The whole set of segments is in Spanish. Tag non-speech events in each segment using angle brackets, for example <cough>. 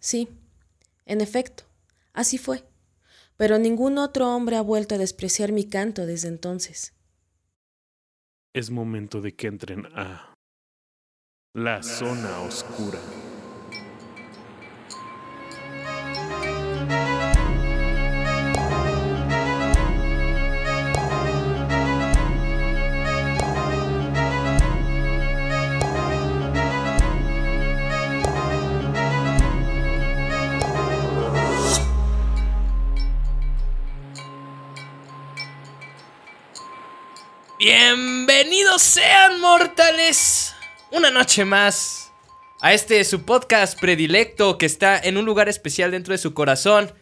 Sí, en efecto, así fue. Pero ningún otro hombre ha vuelto a despreciar mi canto desde entonces. Es momento de que entren a la zona oscura. Bienvenidos sean mortales una noche más a este su podcast predilecto que está en un lugar especial dentro de su corazón.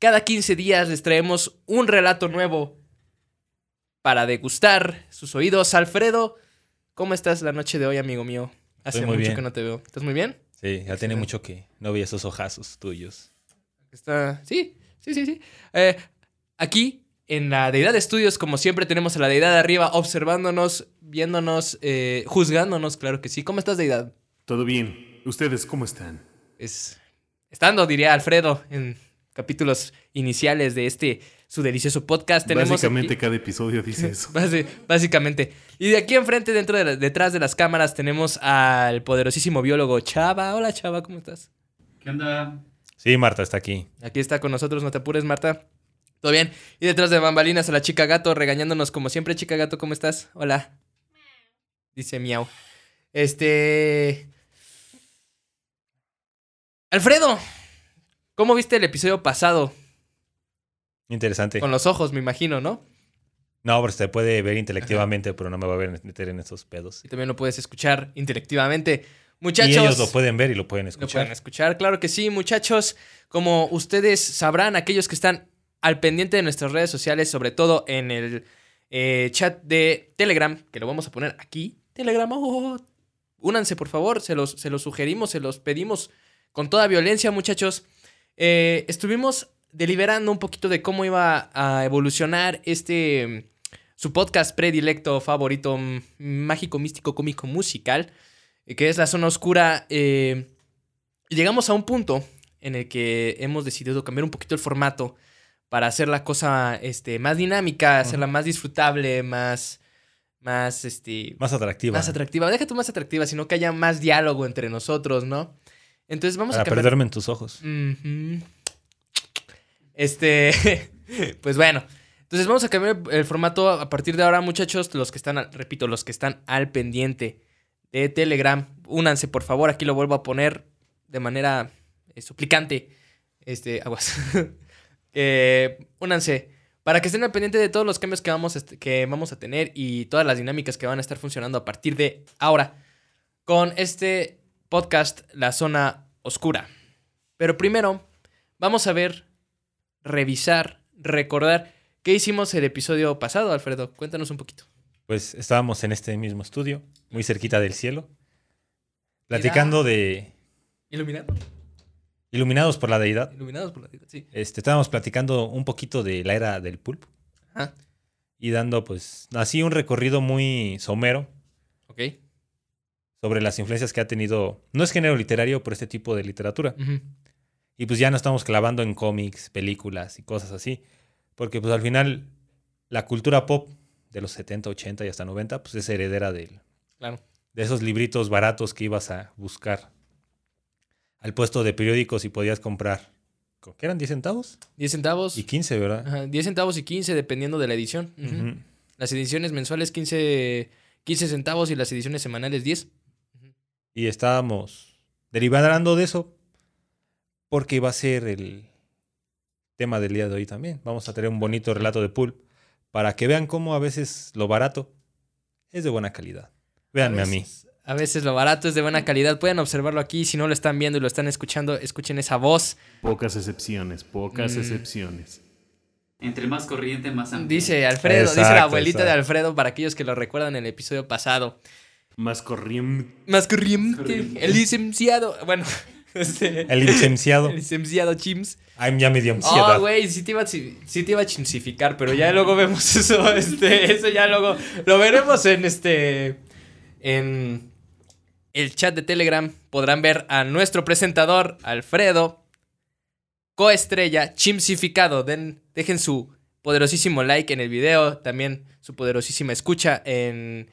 Cada 15 días les traemos un relato nuevo para degustar sus oídos. Alfredo, ¿cómo estás la noche de hoy, amigo mío? Hace Estoy muy mucho bien. que no te veo. ¿Estás muy bien? Sí, ya tiene mucho que no vi esos ojazos tuyos. Está. Sí, sí, sí, sí. Eh, aquí, en la Deidad de Estudios, como siempre, tenemos a la Deidad de arriba observándonos, viéndonos, eh, juzgándonos, claro que sí. ¿Cómo estás, Deidad? ¿Todo bien? ¿Ustedes cómo están? Es. Estando, diría Alfredo, en capítulos iniciales de este su delicioso podcast. Tenemos Básicamente aquí- cada episodio dice <laughs> eso. Básicamente. Y de aquí enfrente, dentro de la- detrás de las cámaras, tenemos al poderosísimo biólogo Chava. Hola, Chava, ¿cómo estás? ¿Qué onda? Sí, Marta está aquí. Aquí está con nosotros, no te apures, Marta. ¿Todo bien? Y detrás de bambalinas a la chica gato, regañándonos como siempre. Chica gato, ¿cómo estás? Hola. Dice miau. Este. Alfredo, ¿cómo viste el episodio pasado? Interesante. Con los ojos, me imagino, ¿no? No, pero se puede ver intelectivamente, pero no me va a ver meter en esos pedos. Y también lo puedes escuchar intelectivamente. Y Muchachos. ellos lo pueden ver y lo pueden Lo escuchar. pueden escuchar, claro que sí, muchachos. Como ustedes sabrán, aquellos que están al pendiente de nuestras redes sociales, sobre todo en el eh, chat de Telegram, que lo vamos a poner aquí. Telegram, oh, únanse por favor, se los, se los sugerimos, se los pedimos con toda violencia, muchachos. Eh, estuvimos deliberando un poquito de cómo iba a evolucionar este su podcast predilecto favorito, mm, mágico, místico, cómico, musical, eh, que es La Zona Oscura. llegamos a un punto en el que hemos decidido cambiar un poquito el formato para hacer la cosa este, más dinámica, hacerla más disfrutable, más, más, este, Más atractiva. más atractiva. Deja tú más atractiva, sino que haya más diálogo entre nosotros, ¿no? Entonces vamos Para a cambiar. perderme en tus ojos. Este, <laughs> pues bueno. Entonces vamos a cambiar el formato a partir de ahora, muchachos. Los que están, al- repito, los que están al pendiente de Telegram, únanse, por favor. Aquí lo vuelvo a poner de manera eh, suplicante. Este, aguas. <laughs> Eh, únanse. Para que estén al pendiente de todos los cambios que vamos, que vamos a tener y todas las dinámicas que van a estar funcionando a partir de ahora con este podcast, La Zona Oscura. Pero primero, vamos a ver, revisar, recordar qué hicimos el episodio pasado, Alfredo. Cuéntanos un poquito. Pues estábamos en este mismo estudio, muy cerquita del cielo, platicando de ¿Iluminado? Iluminados por la deidad. Iluminados por la sí. Este, estábamos platicando un poquito de la era del pulpo Ajá. y dando pues así un recorrido muy somero Ok. sobre las influencias que ha tenido, no es género literario, pero este tipo de literatura. Y pues ya no estamos clavando en cómics, películas y cosas así. Porque pues al final la cultura pop de los 70, 80 y hasta 90 pues es heredera del- Claro. de esos libritos baratos que ibas a buscar al puesto de periódicos y podías comprar. ¿con ¿Qué eran? ¿10 centavos? 10 centavos. Y 15, ¿verdad? Ajá, 10 centavos y 15 dependiendo de la edición. Las ediciones mensuales 15, 15 centavos y las ediciones semanales 10. Y estábamos derivando de eso porque iba a ser el tema del día de hoy también. Vamos a tener un bonito relato de pulp para que vean cómo a veces lo barato es de buena calidad. Véanme a, mí. veces- A veces lo barato es de buena calidad. Pueden observarlo aquí. Si no lo están viendo y lo están escuchando, escuchen esa voz. Pocas excepciones, pocas Mm. excepciones. Entre más corriente, más amplio. Dice Alfredo, dice la Exacto, abuelita de. Alfredo para aquellos que lo recuerdan en el episodio pasado. Más corriente. Más corriente. Corriente. El licenciado. Bueno, <laughs> este, El licenciado. el licenciado Chims. Ay, ya me dio Oh, ansiedad. güey, sí te, iba a, chi- sí te iba a chimsificar, pero ya luego vemos <laughs> eso. Este, eso ya luego. Lo veremos en este. En. El chat de Telegram podrán ver a nuestro presentador, Alfredo, coestrella, chimsificado. Den, dejen su poderosísimo like en el video, también su poderosísima escucha en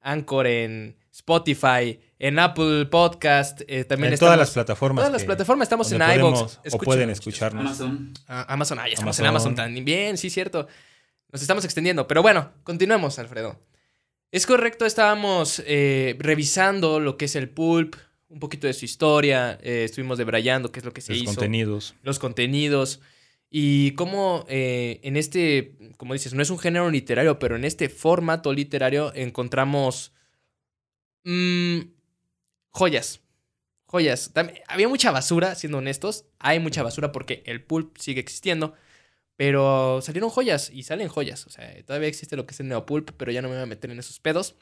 Anchor, en Spotify, en Apple Podcast, eh, también en estamos- todas las plataformas. Todas las plataformas estamos en podemos O pueden escucharnos. Amazon. Ah, Amazon, ah, ya estamos en Amazon. Amazon también, sí, cierto. Nos estamos extendiendo, pero bueno, continuemos, Alfredo. Es correcto, estábamos eh, revisando lo que es el pulp, un poquito de su historia, eh, estuvimos debrayando qué es lo que se Los hizo, contenidos. los contenidos y cómo eh, en este, como dices, no es un género literario, pero en este formato literario encontramos mm, joyas. Joyas. Había mucha basura, siendo honestos. Hay mucha basura porque el pulp sigue existiendo. Pero salieron joyas y salen joyas. O sea, todavía existe lo que es el neopulp, pero ya no me voy a meter en esos pedos.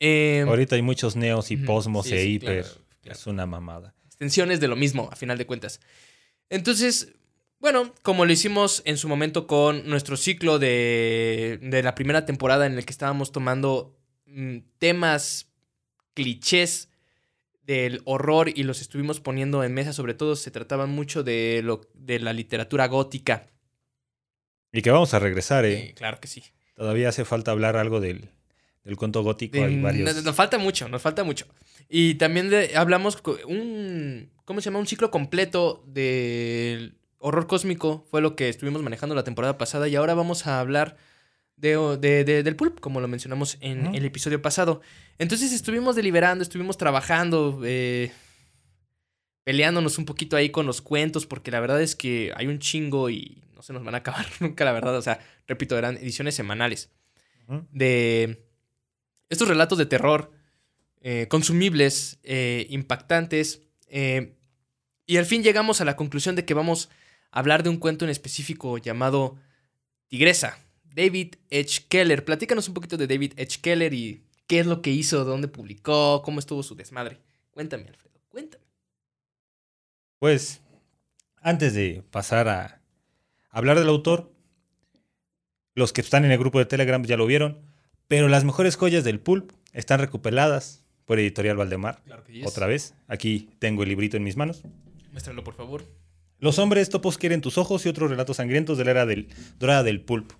Eh, Ahorita hay muchos neos y posmos sí, e sí, hiper. claro, claro. Es una mamada. extensiones de lo mismo, a final de cuentas. Entonces, bueno, como lo hicimos en su momento con nuestro ciclo de, de la primera temporada en el que estábamos tomando mm, temas, clichés del horror y los estuvimos poniendo en mesa, sobre todo se trataban mucho de, lo, de la literatura gótica. Y que vamos a regresar, ¿eh? Eh, claro que sí. Todavía hace falta hablar algo del, del cuento gótico. Hay varios. Nos, nos falta mucho, nos falta mucho. Y también de- hablamos un, ¿cómo se llama? Un ciclo completo del horror cósmico. Fue lo que estuvimos manejando la temporada pasada y ahora vamos a hablar de, de- de- del pulp, como lo mencionamos en el episodio pasado. Entonces estuvimos deliberando, estuvimos trabajando, eh, peleándonos un poquito ahí con los cuentos, porque la verdad es que hay un chingo y no se nos van a acabar <laughs> nunca, la verdad. O sea, repito, eran ediciones semanales de estos relatos de terror eh, consumibles, eh, impactantes. eh, y al fin llegamos a la conclusión de que vamos a hablar de un cuento en específico llamado Tigresa. David H. Keller. Platícanos un poquito de David H. Keller y qué es lo que hizo, dónde publicó, cómo estuvo su desmadre. Cuéntame, Alfredo, cuéntame. Pues, antes de pasar a hablar del autor, los que están en el grupo de Telegram ya lo vieron, pero las mejores joyas del pulp están recuperadas por Editorial Valdemar. Claro que Otra vez, aquí tengo el librito en mis manos. Muéstralo, por favor. Los hombres topos quieren tus ojos y otros relatos sangrientos de la era del, dorada del pulp.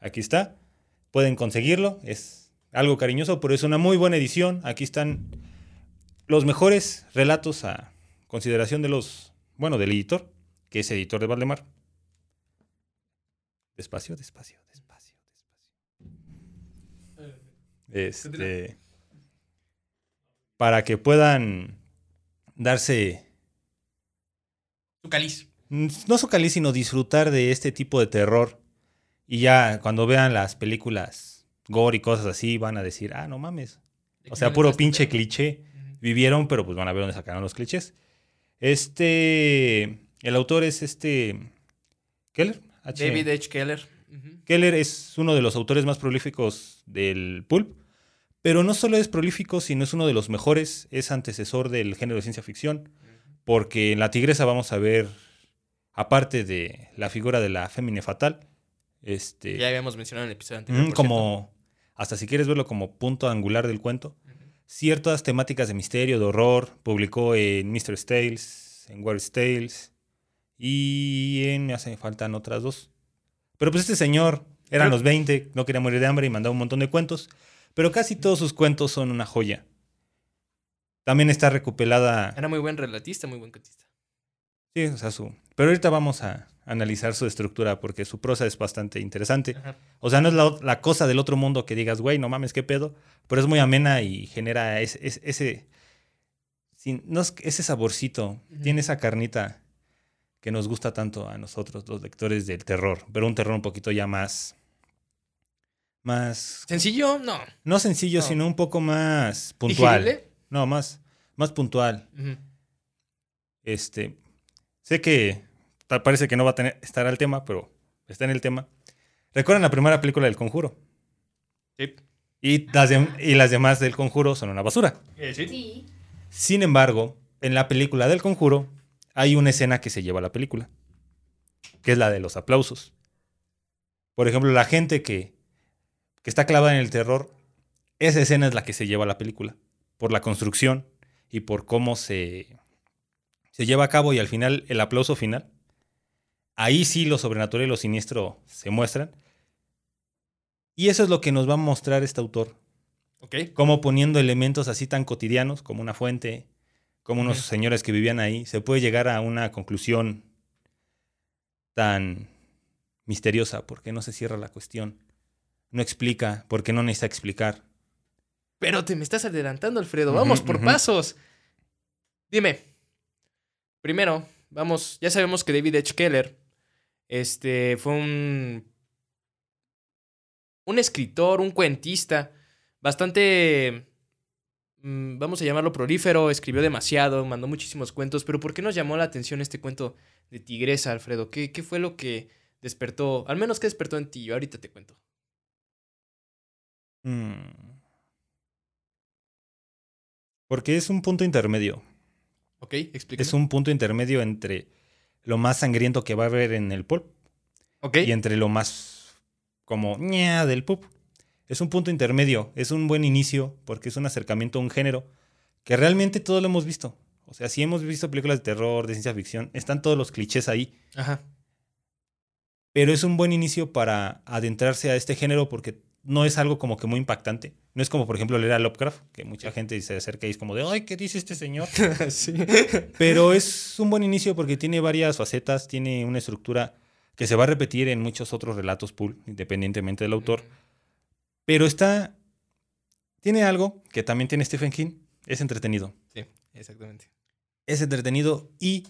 Aquí está. Pueden conseguirlo. Es algo cariñoso, pero es una muy buena edición. Aquí están los mejores relatos a consideración de los, bueno, del editor, que es editor de Valdemar. Despacio, despacio, despacio, despacio. Este, para que puedan darse Su cáliz. Mm, no socaliz, sino disfrutar de este tipo de terror. Y ya cuando vean las películas gore y cosas así, van a decir, ah, no mames. O sea, puro pinche cliché. Vivieron, pero pues van a ver dónde sacaron los clichés. Este. El autor es este. Keller. H. David H. Keller. Keller es uno de los autores más prolíficos del pulp. Pero no solo es prolífico, sino es uno de los mejores. Es antecesor del género de ciencia ficción. Porque en La Tigresa vamos a ver, aparte de la figura de la fémine fatal, este, Ya habíamos mencionado en el episodio anterior. como, hasta si quieres verlo como punto angular del cuento, ciertas temáticas de misterio, de horror, publicó en Mr. Tales, en Weird Tales, y en, me hacen faltan otras dos. Pero pues este señor, eran los 20, no quería morir de hambre y mandaba un montón de cuentos, pero casi todos sus cuentos son una joya. También está recopilada Era muy buen relatista, muy buen cuentista. Sí, o sea, su... Pero ahorita vamos a analizar su estructura porque su prosa es bastante interesante. Ajá. O sea, no es la, la cosa del otro mundo que digas, güey, no mames, qué pedo. Pero es muy amena y genera ese... ese, ese, sin- no es- ese saborcito, tiene esa carnita que nos gusta tanto a nosotros, los lectores del terror. Pero un terror un poquito ya más... Más... ¿Sencillo? No. No sencillo, No. sino un poco más puntual. ¿Digerible? No, más, más puntual. Este, sé que tal parece que no va a tener, estar al tema, pero está en el tema. ¿Recuerdan la primera película del Conjuro? Sí. Y las, y las demás del Conjuro son una basura. Eh, sí. Sí. Sin embargo, en la película del Conjuro hay una escena que se lleva a la película, que es la de los aplausos. Por ejemplo, la gente que, que está clavada en el terror, esa escena es la que se lleva a la película. por la construcción y por cómo se, se lleva a cabo y al final el aplauso final. Ahí sí lo sobrenatural y lo siniestro se muestran. Y eso es lo que nos va a mostrar este autor. Ok. Como poniendo elementos así tan cotidianos como una fuente, como unos señores que vivían ahí, se puede llegar a una conclusión tan misteriosa. ¿Por qué no se cierra la cuestión? No explica, ¿por qué no necesita explicar? Pero te me estás adelantando, Alfredo. Vamos por pasos. Dime. Primero, vamos, ya sabemos que David H. Keller este, fue un, un escritor, un cuentista, bastante, vamos a llamarlo prolífero, escribió demasiado, mandó muchísimos cuentos, pero ¿por qué nos llamó la atención este cuento de Tigresa, Alfredo? ¿Qué, qué fue lo que despertó, al menos qué despertó en ti? Yo ahorita te cuento. Mm. Porque es un punto intermedio. ¿Ok? Explícame. Es un punto intermedio entre lo más sangriento que va a haber en el pulp ¿Ok? y entre lo más como ña del pulp. Es un punto intermedio, es un buen inicio porque es un acercamiento a un género que realmente todos lo hemos visto. O sea, si hemos visto películas de terror, de ciencia ficción, están todos los clichés ahí. Ajá. Pero es un buen inicio para adentrarse a este género porque no es algo como que muy impactante. No es como, por ejemplo, leer a Lovecraft, que mucha gente se acerca y es como de, ay, ¿qué dice este señor? <laughs> sí. Pero es un buen inicio porque tiene varias facetas, tiene una estructura que se va a repetir en muchos otros relatos pool, independientemente del autor. Pero está. Tiene algo que también tiene Stephen King. Es entretenido. Sí, exactamente. Es entretenido y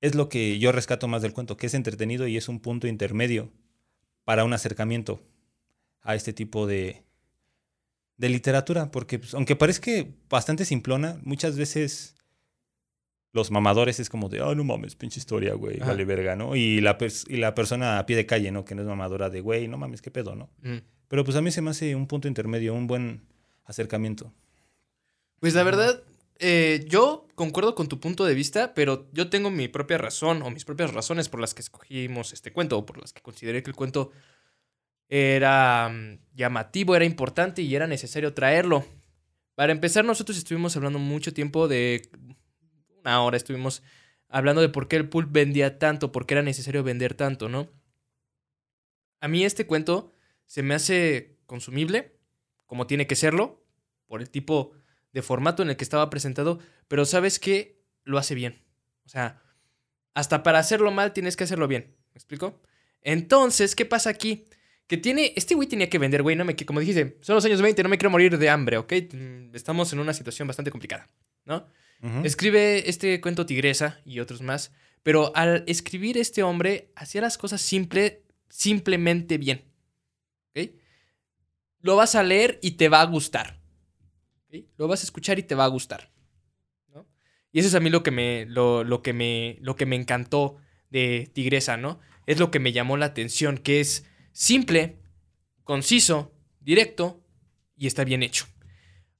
es lo que yo rescato más del cuento, que es entretenido y es un punto intermedio para un acercamiento a este tipo de, de literatura. Porque pues, aunque parezca bastante simplona, muchas veces los mamadores es como de, ah, no mames, pinche historia, güey, vale verga, ¿no? Y la, y la persona a pie de calle, ¿no? Que no es mamadora de, güey, no mames, qué pedo, ¿no? Mm. Pero pues a mí se me hace un punto intermedio, un buen acercamiento. Pues la verdad, eh, yo concuerdo con tu punto de vista, pero yo tengo mi propia razón o mis propias razones por las que escogimos este cuento o por las que consideré que el cuento era mm, llamativo, era importante y era necesario traerlo. Para empezar, nosotros estuvimos hablando mucho tiempo de una hora, estuvimos hablando de por qué el pulp vendía tanto, por qué era necesario vender tanto, ¿no? A mí este cuento se me hace consumible, como tiene que serlo, por el tipo de formato en el que estaba presentado, pero sabes que lo hace bien. O sea, hasta para hacerlo mal tienes que hacerlo bien. ¿Me explico? Entonces, ¿qué pasa aquí? Que tiene. Este güey tenía que vender, güey. No me, como dijiste, son los años 20, no me quiero morir de hambre, ¿ok? Mm, Estamos en una situación bastante complicada, ¿no? Escribe este cuento Tigresa y otros más, pero al escribir este hombre hacía las cosas simple, simplemente bien. Lo vas a leer y te va a gustar. Lo vas a escuchar y te va a gustar. ¿no? Y eso es a mí lo que me, lo, lo que me, lo que me encantó de Tigresa, ¿no? Es lo que me llamó la atención, que es simple, conciso, directo y está bien hecho.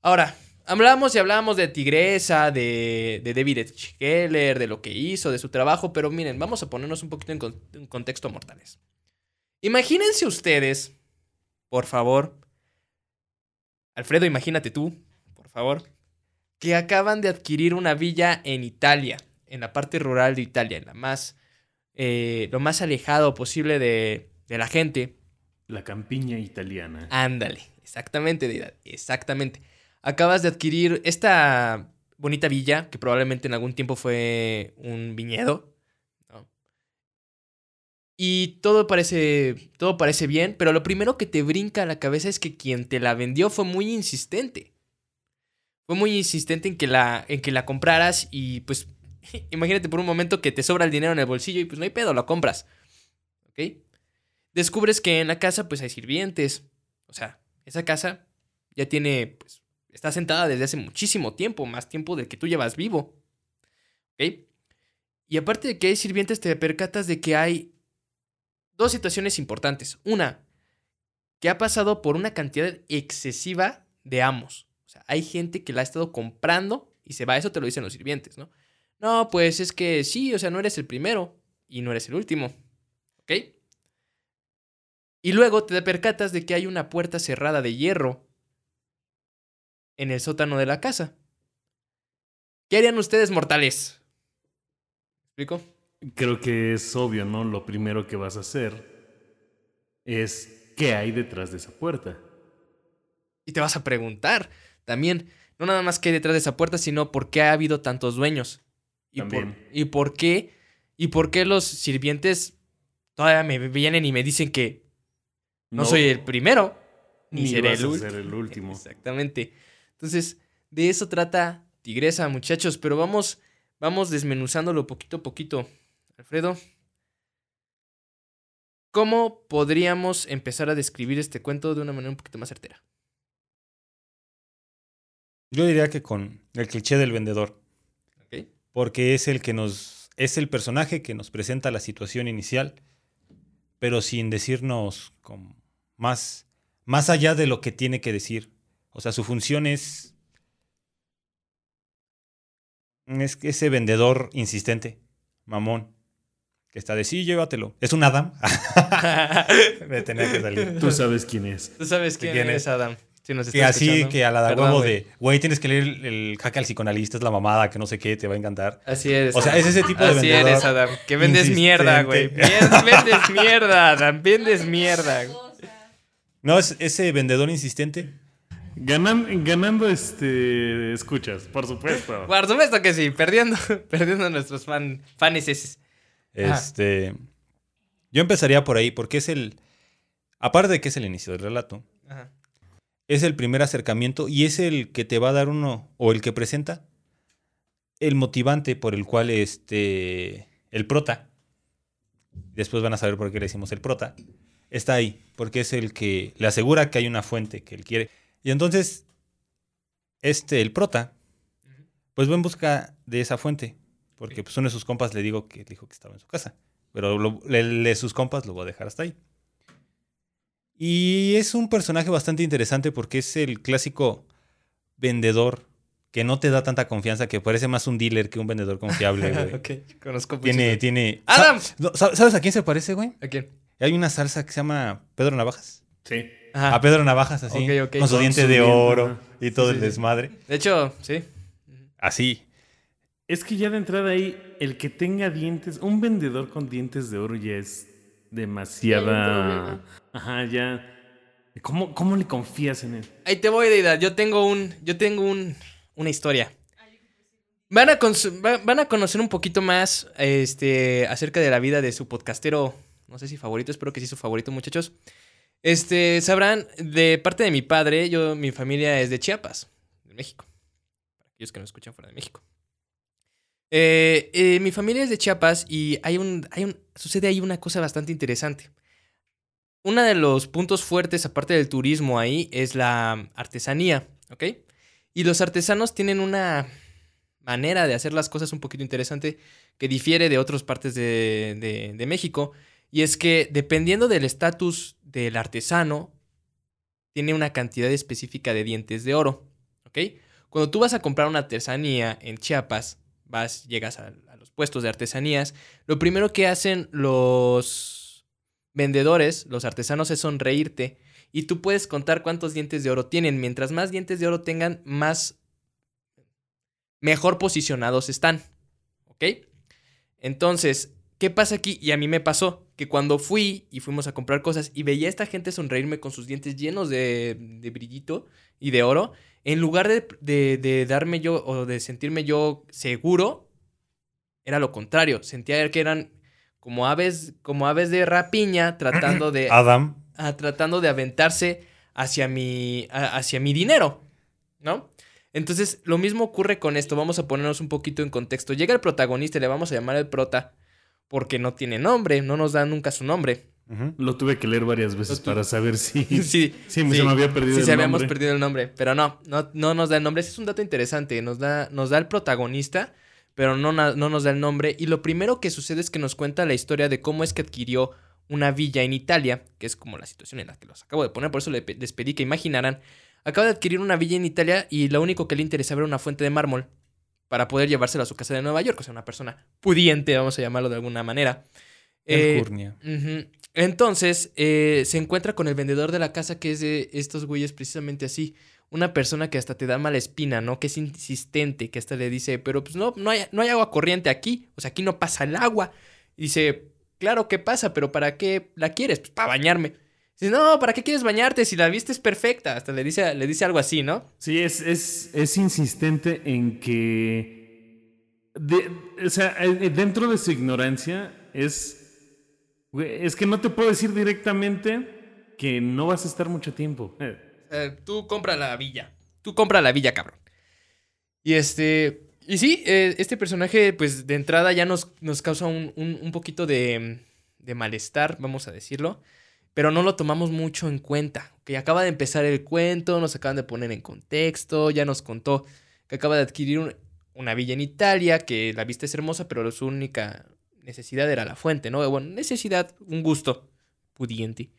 Ahora, Hablábamos y hablábamos de Tigresa, de, de David H. Keller, de lo que hizo, de su trabajo, pero miren, vamos a ponernos un poquito en contexto mortales. Imagínense ustedes, por favor, Alfredo, imagínate tú, por favor, que acaban de adquirir una villa en Italia, en la parte rural de Italia, en la más, eh, lo más alejado posible de, de la gente. La campiña italiana. Ándale, exactamente, Deidad, exactamente. Acabas de adquirir esta bonita villa, que probablemente en algún tiempo fue un viñedo. Y todo parece, todo parece bien, pero lo primero que te brinca a la cabeza es que quien te la vendió fue muy insistente. Fue muy insistente en que la, en que la compraras y pues <laughs> imagínate por un momento que te sobra el dinero en el bolsillo y pues no hay pedo, lo compras. ¿Ok? Descubres que en la casa pues hay sirvientes. O sea, esa casa ya tiene, pues, está sentada desde hace muchísimo tiempo, más tiempo del que tú llevas vivo. ¿Ok? Y aparte de que hay sirvientes, te percatas de que hay dos situaciones importantes. Una, que ha pasado por una cantidad excesiva de amos. O sea, hay gente que la ha estado comprando y se va. Eso te lo dicen los sirvientes, ¿no? No, pues es que sí, o sea, no eres el primero y no eres el último. ¿Ok? Y luego te percatas de que hay una puerta cerrada de hierro en el sótano de la casa. ¿Qué harían ustedes, mortales? ¿Me ¿Explico? Creo que es obvio, ¿no? Lo primero que vas a hacer es qué hay detrás de esa puerta. Y te vas a preguntar también, no nada más qué hay detrás de esa puerta, sino por qué ha habido tantos dueños. Y, por, También. y por qué, y por qué los sirvientes todavía me vienen y me dicen que no, soy el primero, ni, ni seré vas el a ser el último. Exactamente. Entonces, de eso trata Tigresa, muchachos, pero vamos, vamos desmenuzándolo poquito a poquito. Alfredo, ¿cómo podríamos empezar a describir este cuento de una manera un poquito más certera? Yo diría que con el cliché del vendedor, porque es el que nos es el personaje que nos presenta la situación inicial, pero sin decirnos más más allá de lo que tiene que decir. O sea, su función es es ese vendedor insistente, mamón, está de sí, llévatelo. Es un Adam. <laughs> Me tenía que salir. Tú sabes quién es. Tú sabes quién, ¿Quién es, es? Adam. Si nos Que así, escuchando. que a la de Perdón, huevo de, güey, tienes que leer el, el jaque al psicoanalista, es la mamada, que no sé qué, te va a encantar. Así eres. O sea, Adam. es ese tipo de Así vendedor eres, Adam. Que vendes mierda, güey. Vendes mierda, Adam. Vendes mierda. güey. No, es ese vendedor insistente. Ganan- ganando este escuchas, por supuesto. Por supuesto que sí. Perdiendo, <laughs> perdiendo a nuestros fan, Ajá. Este. Yo empezaría por ahí, porque es el. Aparte de que es el inicio del relato, Ajá. es el primer acercamiento y es el que te va a dar uno, o el que presenta, el motivante por el cual este. El prota. Después van a saber por qué le decimos el prota. Está ahí, porque es el que le asegura que hay una fuente que él quiere. Y entonces, este, el prota, pues va en busca de esa fuente. Porque pues uno de sus compas le digo que dijo que estaba en su casa. Pero lo- le, le- sus compas lo voy a dejar hasta ahí. Y es un personaje bastante interesante porque es el clásico vendedor que no te da tanta confianza, que parece más un dealer que un vendedor confiable, <laughs> güey. ok, conozco Tiene, muchísimo. tiene. ¡Adam! No, sa- ¿Sabes a quién se parece, güey? ¿A quién? Hay una salsa que se llama Pedro Navajas. Sí. Ajá. A Pedro Navajas, así. Ok, ok. Con su diente de oro ajá. y todo Sí, el sí. desmadre. De hecho, sí. Así. Es que ya de entrada ahí, el que tenga dientes, un vendedor con dientes de oro ya es demasiada. Ajá, ya. ¿Cómo, cómo le confías en él? Ahí te voy, Deida. Yo tengo un. Yo tengo un. Una historia. Van a, van a conocer un poquito más este, acerca de la vida de su podcastero. No sé si favorito, espero que sí su favorito, muchachos. Este, sabrán, de parte de mi padre, yo, mi familia es de Chiapas, de México. Para aquellos que no escuchan fuera de México. Eh, eh, mi familia es de Chiapas y hay un, hay un, sucede ahí una cosa bastante interesante. Uno de los puntos fuertes, aparte del turismo ahí, es la artesanía, ¿ok? Y los artesanos tienen una manera de hacer las cosas un poquito interesante que difiere de otras partes de, de- de México. Y es que dependiendo del estatus del artesano, tiene una cantidad específica de dientes de oro, ¿ok? Cuando tú vas a comprar una artesanía en Chiapas, vas, llegas a, los puestos de artesanías, lo primero que hacen los vendedores, los artesanos, es sonreírte y tú puedes contar cuántos dientes de oro tienen. Mientras más dientes de oro tengan, más mejor posicionados están. ¿Ok? Entonces, ¿qué pasa aquí? Y a mí me pasó que cuando fui y fuimos a comprar cosas y veía a esta gente sonreírme con sus dientes llenos de, de brillito y de oro, en lugar de, de- de darme yo o de sentirme yo seguro, era lo contrario. Sentía que eran como aves, como aves de rapiña tratando de <clears throat> Adam. ah, tratando de aventarse hacia mi, a- hacia mi dinero, ¿no? Entonces, lo mismo ocurre con esto. Vamos a ponernos un poquito en contexto. Llega el protagonista y le vamos a llamar el prota porque no tiene nombre, no nos da nunca su nombre. Lo tuve que leer varias veces para saber si. <laughs> Sí, Sí, me- se me había perdido Sí, el se habíamos nombre. perdido el nombre, pero no, no, no nos da el nombre. Ese es un dato interesante. Nos da, nos da el protagonista, pero no, no nos da el nombre. Y lo primero que sucede es que nos cuenta la historia de cómo es que adquirió una villa en Italia, que es como la situación en la que los acabo de poner, por eso les pedí que imaginaran. Acaba de adquirir una villa en Italia y lo único que le interesaba era una fuente de mármol para poder llevársela a su casa de Nueva York. O sea, una persona pudiente, vamos a llamarlo de alguna manera. Eh, Alcurnia. Ujú. Entonces, eh, se encuentra con el vendedor de la casa que es de estos güeyes precisamente así. una persona que hasta te da mala espina, ¿no? Que es insistente, que hasta le dice, pero pues no, no hay, no hay agua corriente aquí, o sea, aquí no pasa el agua. Dice, claro que pasa, pero ¿para qué la quieres? Pues para bañarme. Dice, no, ¿para qué quieres bañarte si la vista es perfecta? Hasta le dice, le dice algo así, ¿no? Sí, es, es, es insistente en que. o sea, eh, dentro de su ignorancia es. Es que no te puedo decir directamente que no vas a estar mucho tiempo. Eh, Eh, tú compra la villa. Tú compra la villa, cabrón. Y este. Y sí, eh, este personaje, pues de entrada ya nos, nos causa un, un- poquito de, de malestar, vamos a decirlo. Pero no lo tomamos mucho en cuenta. Que acaba de empezar el cuento, nos acaban de poner en contexto, ya nos contó que acaba de adquirir un- una villa en Italia, que la vista es hermosa, pero su única necesidad era la fuente, ¿no? Bueno, necesidad, un gusto pudiente.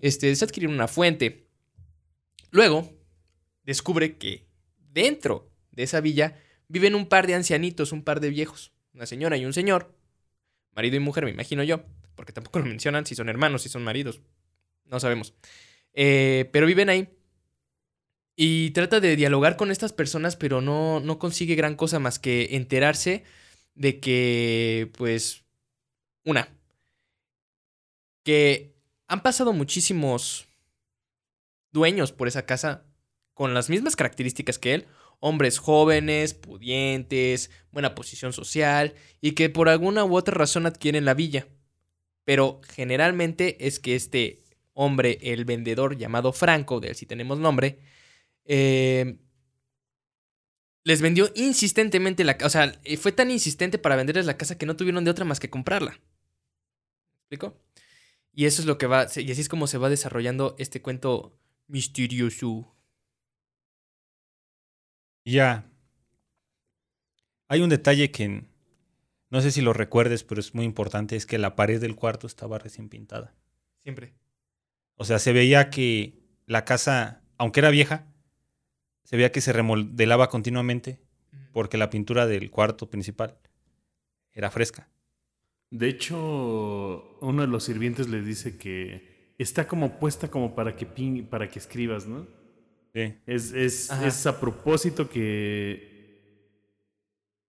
Este, es adquirir una fuente. Luego, descubre que dentro de esa villa viven un par de ancianitos, un par de viejos, una señora y un señor, marido y mujer, me imagino yo, porque tampoco lo mencionan si son hermanos, si son maridos, no sabemos. Eh, pero viven ahí. Y trata de dialogar con estas personas, pero no, no consigue gran cosa más que enterarse de que, pues, una, que han pasado muchísimos dueños por esa casa con las mismas características que él, hombres jóvenes, pudientes, buena posición social y que por alguna u otra razón adquieren la villa. Pero generalmente es que este hombre, el vendedor llamado Franco, del si tenemos nombre, eh, les vendió insistentemente la casa. O sea, eh, fue tan insistente para venderles la casa que no tuvieron de otra más que comprarla. ¿Me explico? Y eso es lo que va. Y así es como se va desarrollando este cuento misterioso. Ya. Hay un detalle que no sé si lo recuerdes, pero es muy importante, es que la pared del cuarto estaba recién pintada. Siempre. O sea, se veía que la casa, aunque era vieja, se veía que se remodelaba continuamente porque la pintura del cuarto principal era fresca. De hecho, uno de los sirvientes le dice que está como puesta como para que, para que escribas, ¿no? Sí. Es, es, es a propósito que,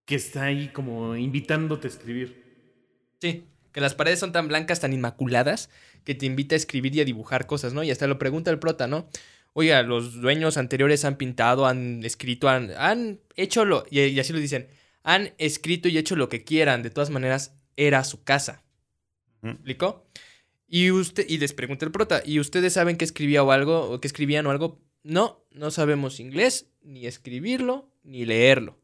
que está ahí como invitándote a escribir. Sí. Que las paredes son tan blancas, tan inmaculadas, que te invita a escribir y a dibujar cosas, ¿no? Y hasta lo pregunta el prota, ¿no? Oiga, los dueños anteriores han pintado, han escrito, han, han hecho lo. Y, y así lo dicen. Han escrito y hecho lo que quieran. De todas maneras, era su casa. Ujú. ¿Explicó? Y usted, y les pregunta el prota, ¿y ustedes saben que escribía o algo, o que escribían o algo? No, no sabemos inglés, ni escribirlo, ni leerlo.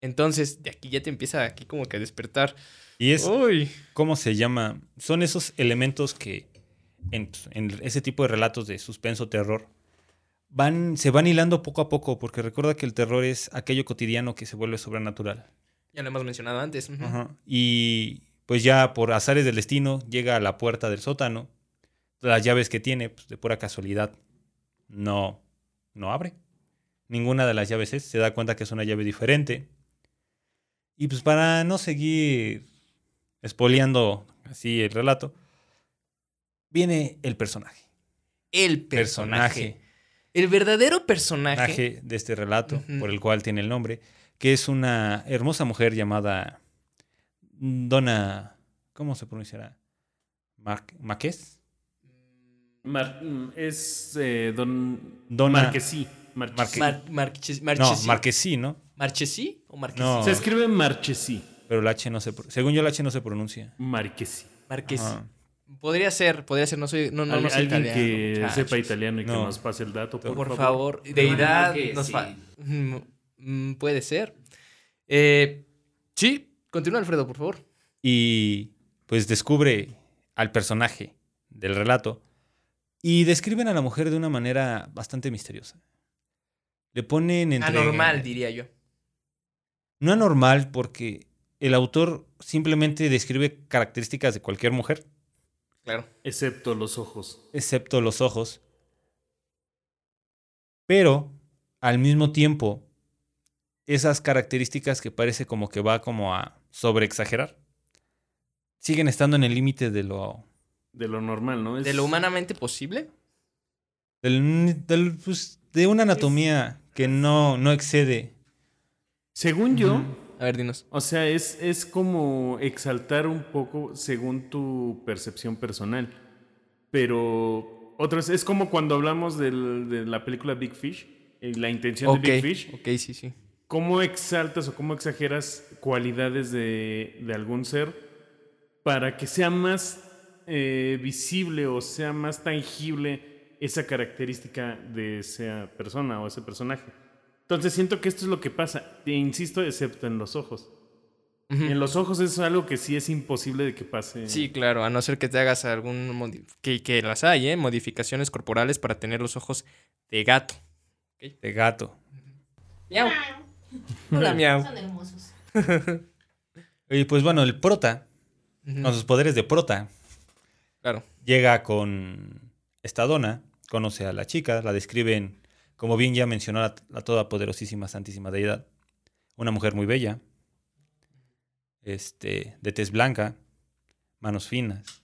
Entonces, de aquí ya te empieza aquí como que a despertar. Y es, Uy. ¿cómo se llama? Son esos elementos que en, en ese tipo de relatos de suspenso, terror, van, se van hilando poco a poco, porque recuerda que el terror es aquello cotidiano que se vuelve sobrenatural. Ya lo hemos mencionado antes. Ajá. Y pues ya por azares del destino llega a la puerta del sótano. Las llaves que tiene, pues de pura casualidad, no, no abre. Ninguna de las llaves es. Se da cuenta que es una llave diferente. Y pues para no seguir espoleando así el relato, viene el personaje. El personaje. El verdadero personaje. Personaje de este relato, por el cual tiene el nombre, que es una hermosa mujer llamada Donna. ¿Cómo se pronunciará? Mar ¿Maqués? Mar- mm, es eh, don Donna- Marquesí. Marchesí. Mar- Marches- No. Marquesí, ¿no? ¿Marchesí o Marquesí? No. Se escribe Marchesí. Pero el H no se. Según yo, el H no se pronuncia. Marquesí. Marquesí. Ajá. Podría ser, podría ser. No soy, no, no, Al- no soy alguien italiano, que muchachos. sepa italiano y que No. nos pase el dato, por, Por, favor. favor. Deidad que nos sí. fa- Mm, mm, Puede ser. Eh, sí, continúa Alfredo, por favor. Y pues descubre al personaje del relato y describen a la mujer de una manera bastante misteriosa. Le ponen entre... Anormal, diría yo. No anormal porque el autor simplemente describe características de cualquier mujer, Claro. Excepto los ojos. excepto los ojos. Pero al mismo tiempo, esas características que parece como que va como a sobreexagerar, siguen estando en el límite de lo, De lo normal, ¿no? Es- ¿De lo humanamente posible? Del, del, pues, de una anatomía que no, no excede. Según yo, A ver, dinos. o sea, es, es como exaltar un poco según tu percepción personal. Pero otras, es como cuando hablamos del- de la película Big Fish, y la intención de Big Fish. ok, sí, sí. ¿Cómo exaltas o cómo exageras cualidades de, de algún ser para que sea más eh, visible o sea más tangible esa característica de esa persona o ese personaje? Entonces siento que esto es lo que pasa, e insisto, excepto en los ojos. En los ojos es algo que sí es imposible de que pase. Sí, claro, a no ser que te hagas algún... Que, que las hay, ¿eh? Modificaciones corporales para tener los ojos de gato. De gato. Miau. Hola, miau. Son hermosos. <laughs> Y pues bueno, el prota, con sus poderes de prota, Claro. llega con esta dona, conoce a la chica, la describen, como bien ya mencionó la, la todopoderosísima Santísima Deidad, una mujer muy bella, este, de tez blanca, manos finas,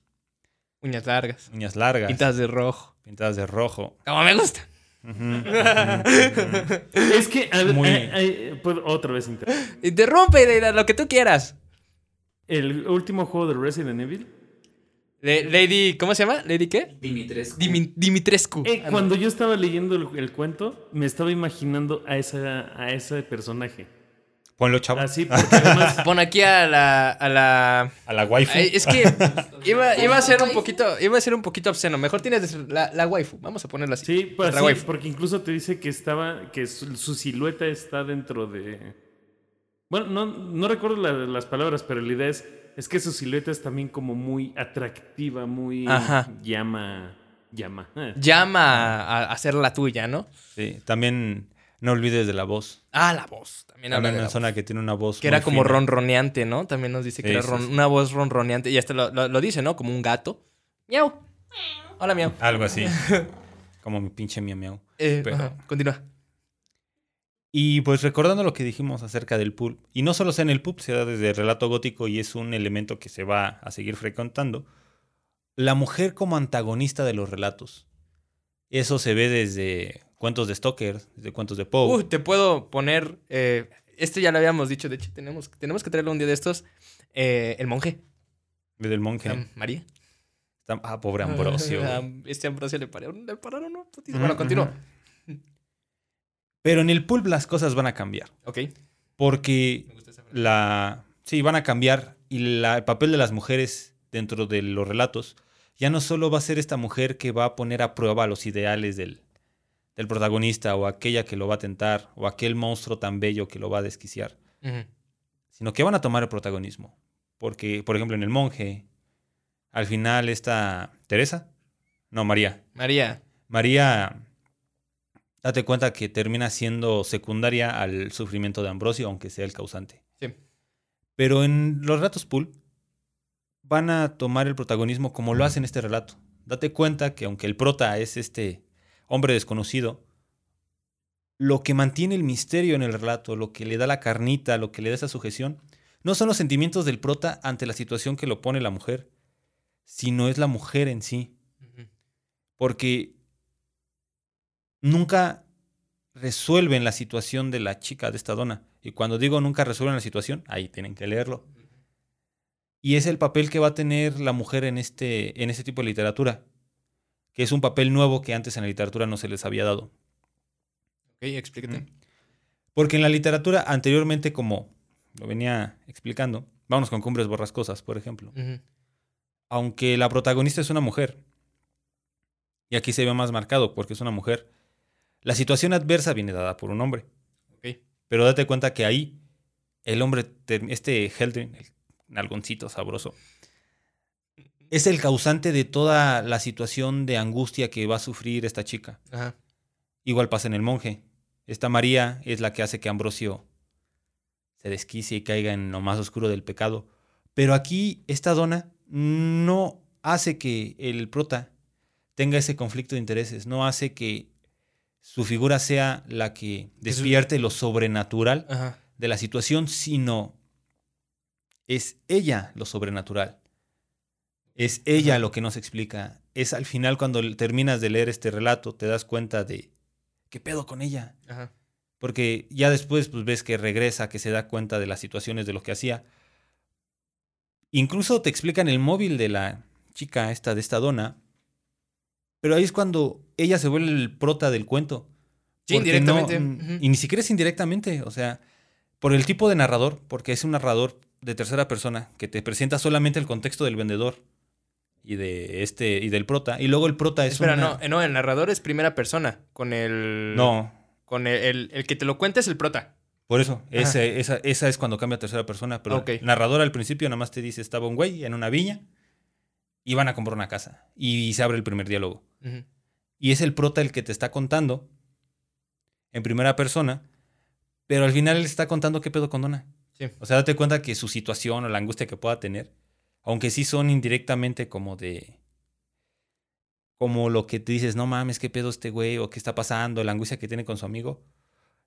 Uñas largas. uñas largas, Pintadas de rojo. pintadas de rojo. Como me gusta. <laughs> <laughs> Es que, a ver, Muy- eh, eh, otra vez inter- Interrumpe, Deida, lo que tú quieras. El último juego de Resident Evil. Le- Lady, ¿cómo se llama? ¿Lady qué? Dimitrescu. Dimi- Dimitrescu. Eh, cuando yo estaba leyendo el, el cuento, me estaba imaginando a, esa, a ese personaje. Ponlo, chavo. Así, <laughs> porque además. Pon aquí a la. A la... A la waifu. Ay, es que <laughs> iba, iba a ser un poquito. Iba a ser un poquito obsceno. Mejor tienes la, la waifu. Vamos a ponerla así. Sí, pues, waifu. porque incluso te dice que estaba, que su, su silueta está dentro de. Bueno, no, no recuerdo la- las palabras, pero la idea es, es que su silueta es también como muy atractiva, muy Ajá. llama, llama. <laughs> Llama a, a hacer la tuya, ¿no? Sí, también no olvides de la voz. Ah, la voz. También habla También de la menciona voz. que tiene una voz Que era como fina. ronroneante, ¿no? También nos dice que Sí, era ron- sí. una voz ronroneante. Y hasta lo, lo- lo dice, ¿no? Como un gato. Miau. Hola, miau. Algo así. <laughs> como mi pinche miau miau. Eh, Pero- ajá, Continúa. Y pues recordando lo que dijimos acerca del pulp, y no solo sea en el pulp, se da desde el relato gótico y es un elemento que se va a seguir frecuentando, la mujer como antagonista de los relatos. Eso se ve desde cuentos de Stoker, desde cuentos de Poe. Te puedo poner. eh, este ya lo habíamos dicho. De hecho, tenemos, tenemos que traerlo un día de estos. eh, el monje. desde el monje. María. Ah, pobre Ambrosio. <laughs> Ah, este Ambrosio le pararon, le pararon, ¿no? Putiza. Ujú, Bueno, continúa. Pero en el pulp las cosas van a cambiar. Ok. Porque Me gusta esa frase. la sí van a cambiar y la- el papel de las mujeres dentro de los relatos ya no solo va a ser esta mujer que va a poner a prueba los ideales del, del protagonista o aquella que lo va a tentar o aquel monstruo tan bello que lo va a desquiciar, sino que van a tomar el protagonismo. Porque, por ejemplo, en El Monje, al final esta Teresa, no, María, María. María, date cuenta que termina siendo secundaria al sufrimiento de Ambrosio, aunque sea el causante. Sí. Pero en los relatos Pool van a tomar el protagonismo como lo hace en este relato. Date cuenta que aunque el prota es este hombre desconocido, lo que mantiene el misterio en el relato, lo que le da la carnita, lo que le da esa sujeción, no son los sentimientos del prota ante la situación que lo pone la mujer, sino es la mujer en sí porque nunca resuelven la situación de la chica de esta dona. Y cuando digo nunca resuelven la situación, ahí tienen que leerlo. Y es el papel que va a tener la mujer en este, en este tipo de literatura, que es un papel nuevo que antes en la literatura no se les había dado. Ok, explícate. Porque en la literatura anteriormente, como lo venía explicando, vámonos con Cumbres Borrascosas, por ejemplo aunque la protagonista es una mujer, y aquí se ve más marcado porque es una mujer, la situación adversa viene dada por un hombre. Pero date cuenta que ahí el hombre, este Heldrin, el nalgoncito sabroso, es el causante de toda la situación de angustia que va a sufrir esta chica. Ajá. Igual pasa en el monje. Esta María es la que hace que Ambrosio se desquicie y caiga en lo más oscuro del pecado. Pero aquí esta dona no hace que el prota tenga ese conflicto de intereses, no hace que su figura sea la que despierte lo sobrenatural Ajá. de la situación, sino es ella lo sobrenatural. Es ella lo que nos explica. Es al final cuando terminas de leer este relato, te das cuenta de qué pedo con ella. Ajá. Porque ya después pues, ves que regresa, que se da cuenta de las situaciones de lo que hacía. Incluso te explican el móvil de la chica esta, de esta dona. Pero ahí es cuando ella se vuelve el prota del cuento. Sí, no- indirectamente. mm, y ni siquiera es indirectamente. O sea, por el tipo de narrador, porque es un narrador de tercera persona que te presenta solamente el contexto del vendedor y de este y del prota. Y luego el prota es Espera, una- no, no, el narrador es primera persona. Con el. No, Con el, el, el que te lo cuenta es el prota. Por eso, ese- esa, esa es cuando cambia a tercera persona. Pero Ok. el narrador al principio nada más te dice, estaba un güey en una viña y van a comprar una casa. Y se abre el primer diálogo. Y es el prota el que te está contando en primera persona, pero al final él está contando qué pedo con Donna. Sí. O sea, date cuenta que su situación o la angustia que pueda tener, aunque sí son indirectamente como de... Como lo que te dices, no mames, qué pedo este güey, o qué está pasando, la angustia que tiene con su amigo.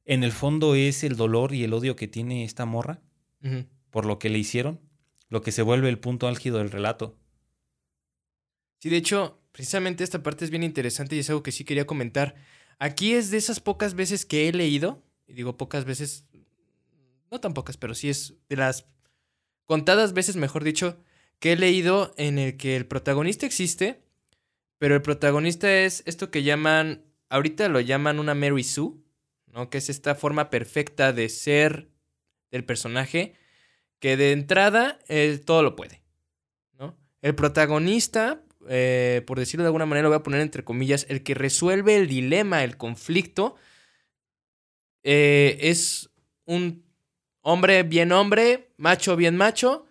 En el fondo es el dolor y el odio que tiene esta morra por lo que le hicieron, lo que se vuelve el punto álgido del relato. Sí, de hecho, precisamente esta parte es bien interesante y es algo que sí quería comentar. Aquí es de esas pocas veces que he leído, y digo pocas veces, no tan pocas, pero sí es de las contadas veces, mejor dicho, que he leído en el que el protagonista existe, pero el protagonista es esto que llaman, ahorita lo llaman una Mary Sue, ¿no? Que es esta forma perfecta de ser del personaje, que de entrada eh, todo lo puede, ¿no? El protagonista, eh, por decirlo de alguna manera, lo voy a poner entre comillas, el que resuelve el dilema, el conflicto, eh, es un hombre bien hombre, macho bien macho,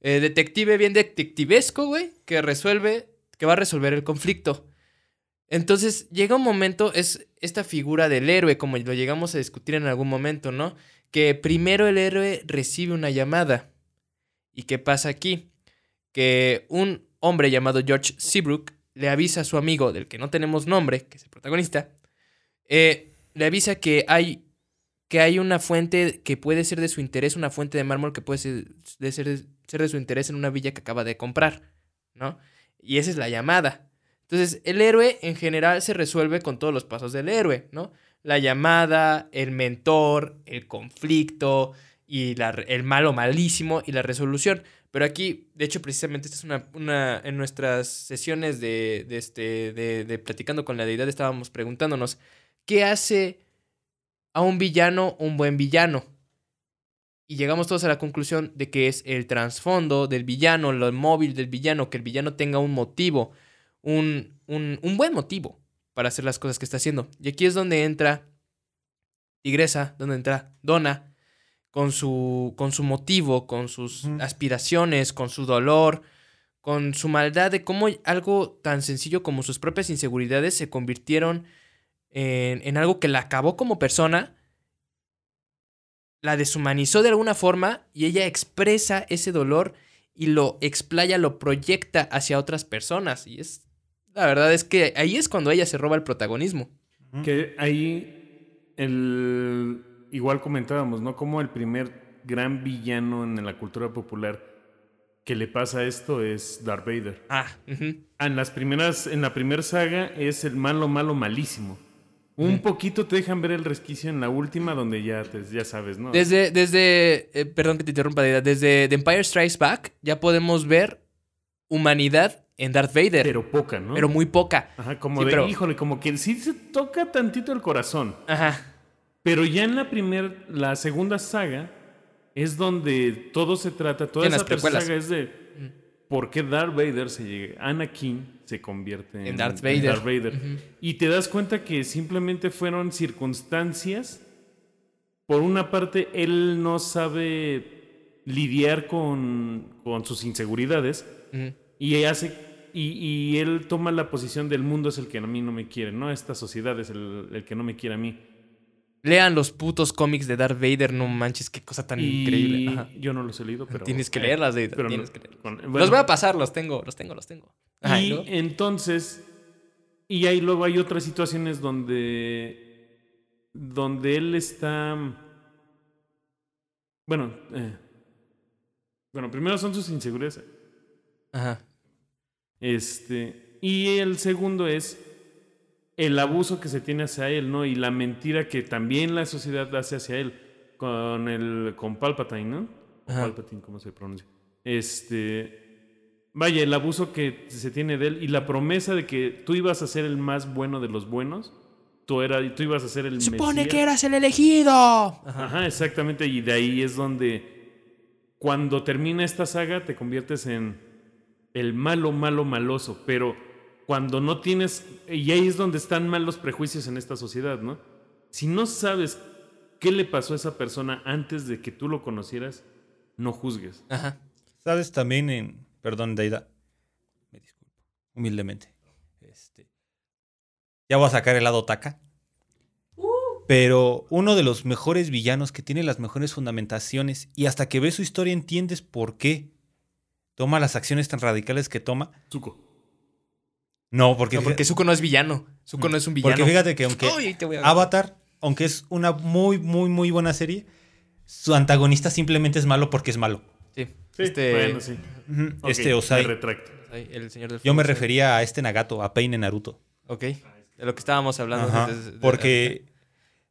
eh, detective bien detectivesco, güey, que resuelve, que va a resolver el conflicto. Entonces llega un momento, es esta figura del héroe, como lo llegamos a discutir en algún momento, ¿no? Que primero el héroe recibe una llamada. ¿Y qué pasa aquí? Que un hombre llamado George Seabrook le avisa a su amigo, del que no tenemos nombre, que es el protagonista, eh, le avisa que hay, que hay una fuente que puede ser de su interés, una fuente de mármol que puede ser de, ser, su interés en una villa que acaba de comprar, ¿no? Y esa es la llamada. Entonces, el héroe en general se resuelve con todos los pasos del héroe, ¿no? La llamada, el mentor, el conflicto y el malo malísimo y la resolución. Pero aquí, de hecho, precisamente esta es una, una en nuestras sesiones de, de este, de, de platicando con la deidad estábamos preguntándonos, ¿qué hace a un villano un buen villano? Y llegamos todos a la conclusión de que es el trasfondo del villano, lo móvil del villano, que el villano tenga un motivo, un, un, un buen motivo para hacer las cosas que está haciendo. Y aquí es donde entra Tigresa, donde entra Donna, con su, con su motivo, con sus aspiraciones, con su dolor, con su maldad, de cómo algo tan sencillo como sus propias inseguridades se convirtieron en, en algo que la acabó como persona, la deshumanizó de alguna forma y ella expresa ese dolor y lo explaya, lo proyecta hacia otras personas. Y es, la verdad es que ahí es cuando ella se roba el protagonismo. Que ahí, el, igual comentábamos, ¿no? Como el primer gran villano en la cultura popular que le pasa esto es Darth Vader. Ah, ujú. Ah, En las primeras, en la primera saga es el malo, malo, malísimo. Un poquito te dejan ver el resquicio en la última, donde ya, te- ya sabes, ¿no? Desde, desde, eh, perdón que te interrumpa, desde The Empire Strikes Back ya podemos ver humanidad en Darth Vader, pero, Pero poca, ¿no? muy poca. Ajá, como Sí, de, pero- híjole, como que sí se toca tantito el corazón. Ajá. Pero ya en la primer, la segunda saga es donde todo se trata, toda esa tercera saga es de por qué Darth Vader se llega, Anakin se convierte en, En Darth Vader. Y te das cuenta que simplemente fueron circunstancias. Por una parte, él no sabe lidiar con, con sus inseguridades y hace y, y él toma la posición del mundo es el que a mí no me quiere, no esta sociedad es el, el que no me quiere a mí. Lean los putos cómics de Darth Vader, no manches, qué cosa tan y increíble. Ajá. yo no los he leído, pero tienes que eh, leerlas, pero tienes no- que leerlas. con- los bueno, voy a pasar, los tengo, los tengo, los tengo. Ajá, y entonces y ahí luego hay otras situaciones donde donde él está bueno eh, bueno primero son sus inseguridades Ajá. Este, y el segundo es el abuso que se tiene hacia él, ¿no? Y la mentira que también la sociedad hace hacia él con el con Palpatine, ¿no? O. Palpatine, ¿cómo se pronuncia? Este, vaya, el abuso que se tiene de él y la promesa de que tú ibas a ser el más bueno de los buenos, tú era, tú ibas a ser el Supone Mesías. que eras el elegido. Ajá. Ajá, exactamente. Y de ahí es donde cuando termina esta saga te conviertes en el malo, malo, maloso. Pero cuando no tienes... Y ahí es donde están mal los prejuicios en esta sociedad, ¿no? Si no sabes qué le pasó a esa persona antes de que tú lo conocieras, no juzgues. Ajá. ¿Sabes también en. Perdón, Daida. Me disculpo. Humildemente. Este, ya voy a sacar el lado taca. Pero uno de los mejores villanos que tiene las mejores fundamentaciones y hasta que ves su historia entiendes por qué toma las acciones tan radicales que toma. Zuko. No, porque, No, porque Zuko no es villano. Zuko no es un villano. porque fíjate que aunque Avatar, aunque es una muy, muy, muy buena serie, su antagonista simplemente es malo porque es malo. Sí. Sí, Este, bueno, sí. Este Osai. me retracto. ay, el señor del Yo me refería a este Nagato, a Pain en Naruto. Ok. De lo que estábamos hablando. Ajá, desde- porque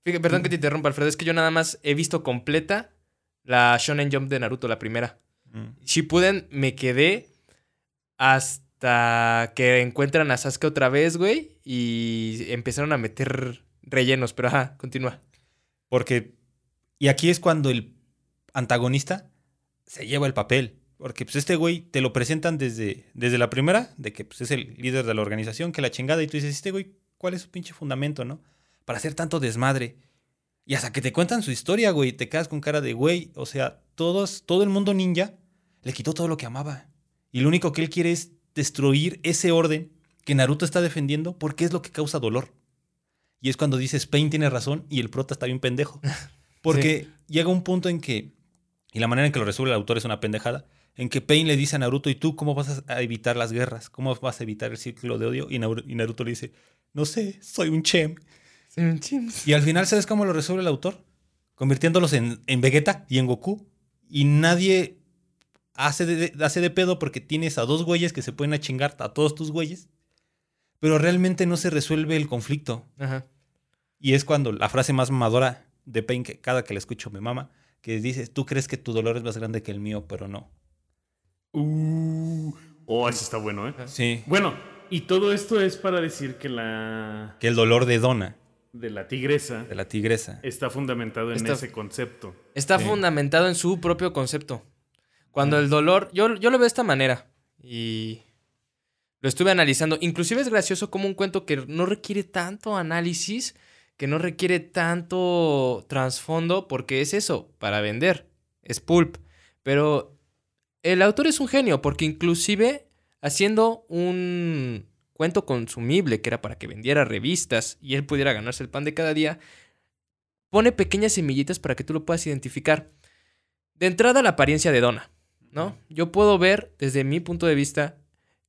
Fíjate, perdón que te interrumpa, Alfredo. Es que yo nada más he visto completa la Shonen Jump de Naruto, la primera. mm, Shippuden me quedé hasta que encuentran a Sasuke otra vez, güey. Y empezaron a meter rellenos. Pero ajá, continúa. porque y aquí es cuando el antagonista se lleva el papel, porque pues este güey te lo presentan desde, desde la primera, de que pues, es el líder de la organización, que la chingada y tú dices, este güey, ¿cuál es su pinche fundamento, no? Para hacer tanto desmadre. Y hasta que te cuentan su historia, güey, te quedas con cara de güey, o sea, todos todo el mundo ninja le quitó todo lo que amaba. Y lo único que él quiere es destruir ese orden que Naruto está defendiendo porque es lo que causa dolor. Y es cuando dices, Pain tiene razón y el prota está bien pendejo. <laughs> Porque llega un punto en que, y la manera en que lo resuelve el autor es una pendejada, en que Pain le dice a Naruto, ¿y tú cómo vas a evitar las guerras? ¿Cómo vas a evitar el círculo de odio? Y Naru- y Naruto le dice, no sé, soy un chem. Y al final, ¿sabes cómo lo resuelve el autor? Convirtiéndolos en, en Vegeta y en Goku. Y nadie hace de, hace de pedo porque tienes a dos güeyes que se pueden a chingar a todos tus güeyes. Pero realmente no se resuelve el conflicto. Ajá. Y es cuando la frase más mamadora de Pain, que cada que la escucho me mama, que dice, tú crees que tu dolor es más grande que el mío, pero no. Uh, oh, eso está bueno, ¿eh? Sí. Bueno, y todo esto es para decir que la Que el dolor de Donna, de la tigresa de la tigresa. está fundamentado en Está- ese concepto. Está Sí. fundamentado en su propio concepto. Cuando el dolor, yo, yo lo veo de esta manera y lo estuve analizando. Inclusive es gracioso como un cuento que no requiere tanto análisis, que no requiere tanto trasfondo, porque es eso, para vender, es pulp. Pero el autor es un genio, porque inclusive haciendo un cuento consumible, que era para que vendiera revistas y él pudiera ganarse el pan de cada día, pone pequeñas semillitas para que tú lo puedas identificar. De entrada, la apariencia de Donna, ¿no? Yo puedo ver, desde mi punto de vista,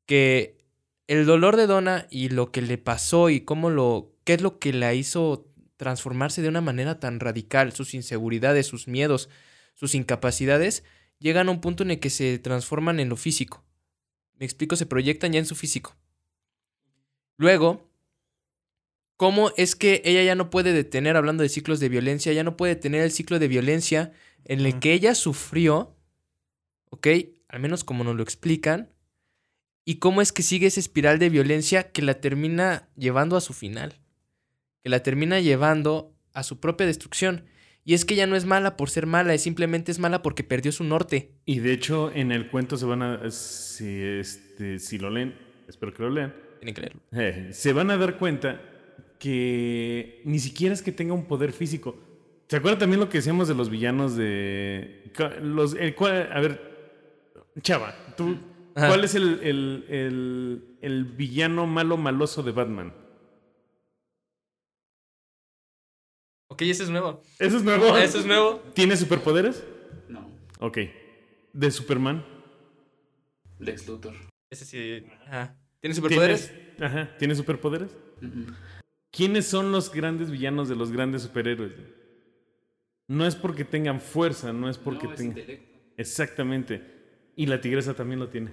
que el dolor de Donna y lo que le pasó y cómo lo. qué es lo que la hizo transformarse de una manera tan radical, sus inseguridades, sus miedos, sus incapacidades, llegan a un punto en el que se transforman en lo físico. Me explico, se proyectan ya en su físico. Luego, ¿cómo es que ella ya no puede detener, hablando de ciclos de violencia, ya no puede detener el ciclo de violencia en el que ella sufrió, ¿ok? Al menos como nos lo explican, y cómo es que sigue esa espiral de violencia que la termina llevando a su final, que la termina llevando a su propia destrucción. Y es que ella no es mala por ser mala, es simplemente es mala porque perdió su norte. Y de hecho, en el cuento se van a. Si, este, si lo leen, espero que lo lean, Tienen que leerlo. eh, se van a dar cuenta que ni siquiera es que tenga un poder físico. ¿Se acuerdan también lo que decíamos de los villanos de. Los, el cual- a ver, Chava, tú. Ajá. ¿Cuál es el, el, el, el villano malo maloso de Batman? Ok, ese es nuevo. ¿Eso es nuevo? Eso es nuevo. ¿Tiene superpoderes? No. Ok. ¿De Superman? Lex Luthor. Ese sí. Ajá. ¿Tiene superpoderes? ¿Tiene- Ajá. ¿Tiene superpoderes? ¿Quiénes son los grandes villanos de los grandes superhéroes? No es porque tengan fuerza, no es porque no, tengan... Exactamente. Y la tigresa también lo tiene.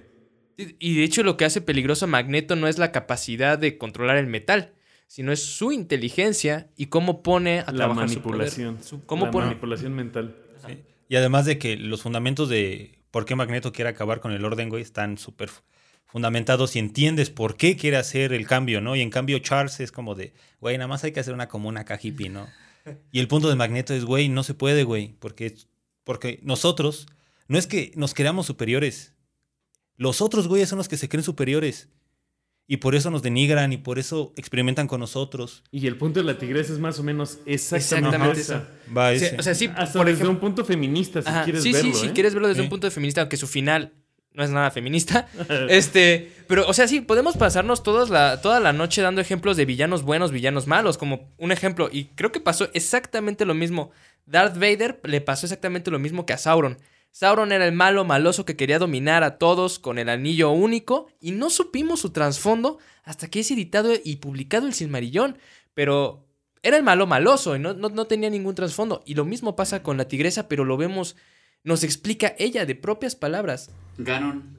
Y de hecho lo que hace peligroso a Magneto no es la capacidad de controlar el metal, sino es su inteligencia y cómo pone a La trabajar su poder. manipulación. Su- cómo la pone... manipulación mental. Sí. Y además de que los fundamentos de por qué Magneto quiere acabar con el orden, güey, están súper fu- fundamentados y entiendes por qué quiere hacer el cambio, ¿no? Y en cambio Charles es como de, güey, nada más hay que hacer una comuna acá hippie, ¿no? <laughs> Y el punto de Magneto es, güey, no se puede, güey, porque, porque nosotros, no es que nos creamos superiores, los otros güeyes son los que se creen superiores. Y por eso nos denigran y por eso experimentan con nosotros. Y el punto de la tigresa es más o menos exactamente, Exactamente esa. eso. Va O ese. sea, o sea, sí, Hasta por desde ejemplo... un punto feminista, si Ajá, quieres sí, verlo. sí, si ¿eh? quieres verlo desde Sí. un punto de feminista, aunque su final no es nada feminista. <laughs> este, pero, o sea, sí, podemos pasarnos todas la, toda la noche dando ejemplos de villanos buenos, villanos malos, como un ejemplo. Y creo que pasó exactamente lo mismo. Darth Vader le pasó exactamente lo mismo que a Sauron. Sauron era el malo maloso que quería dominar a todos con el anillo único y no supimos su trasfondo hasta que es editado y publicado el Silmarillón. Pero era el malo maloso y no, no, no tenía ningún trasfondo. Y lo mismo pasa con la tigresa, pero lo vemos, nos explica ella de propias palabras. Ganon.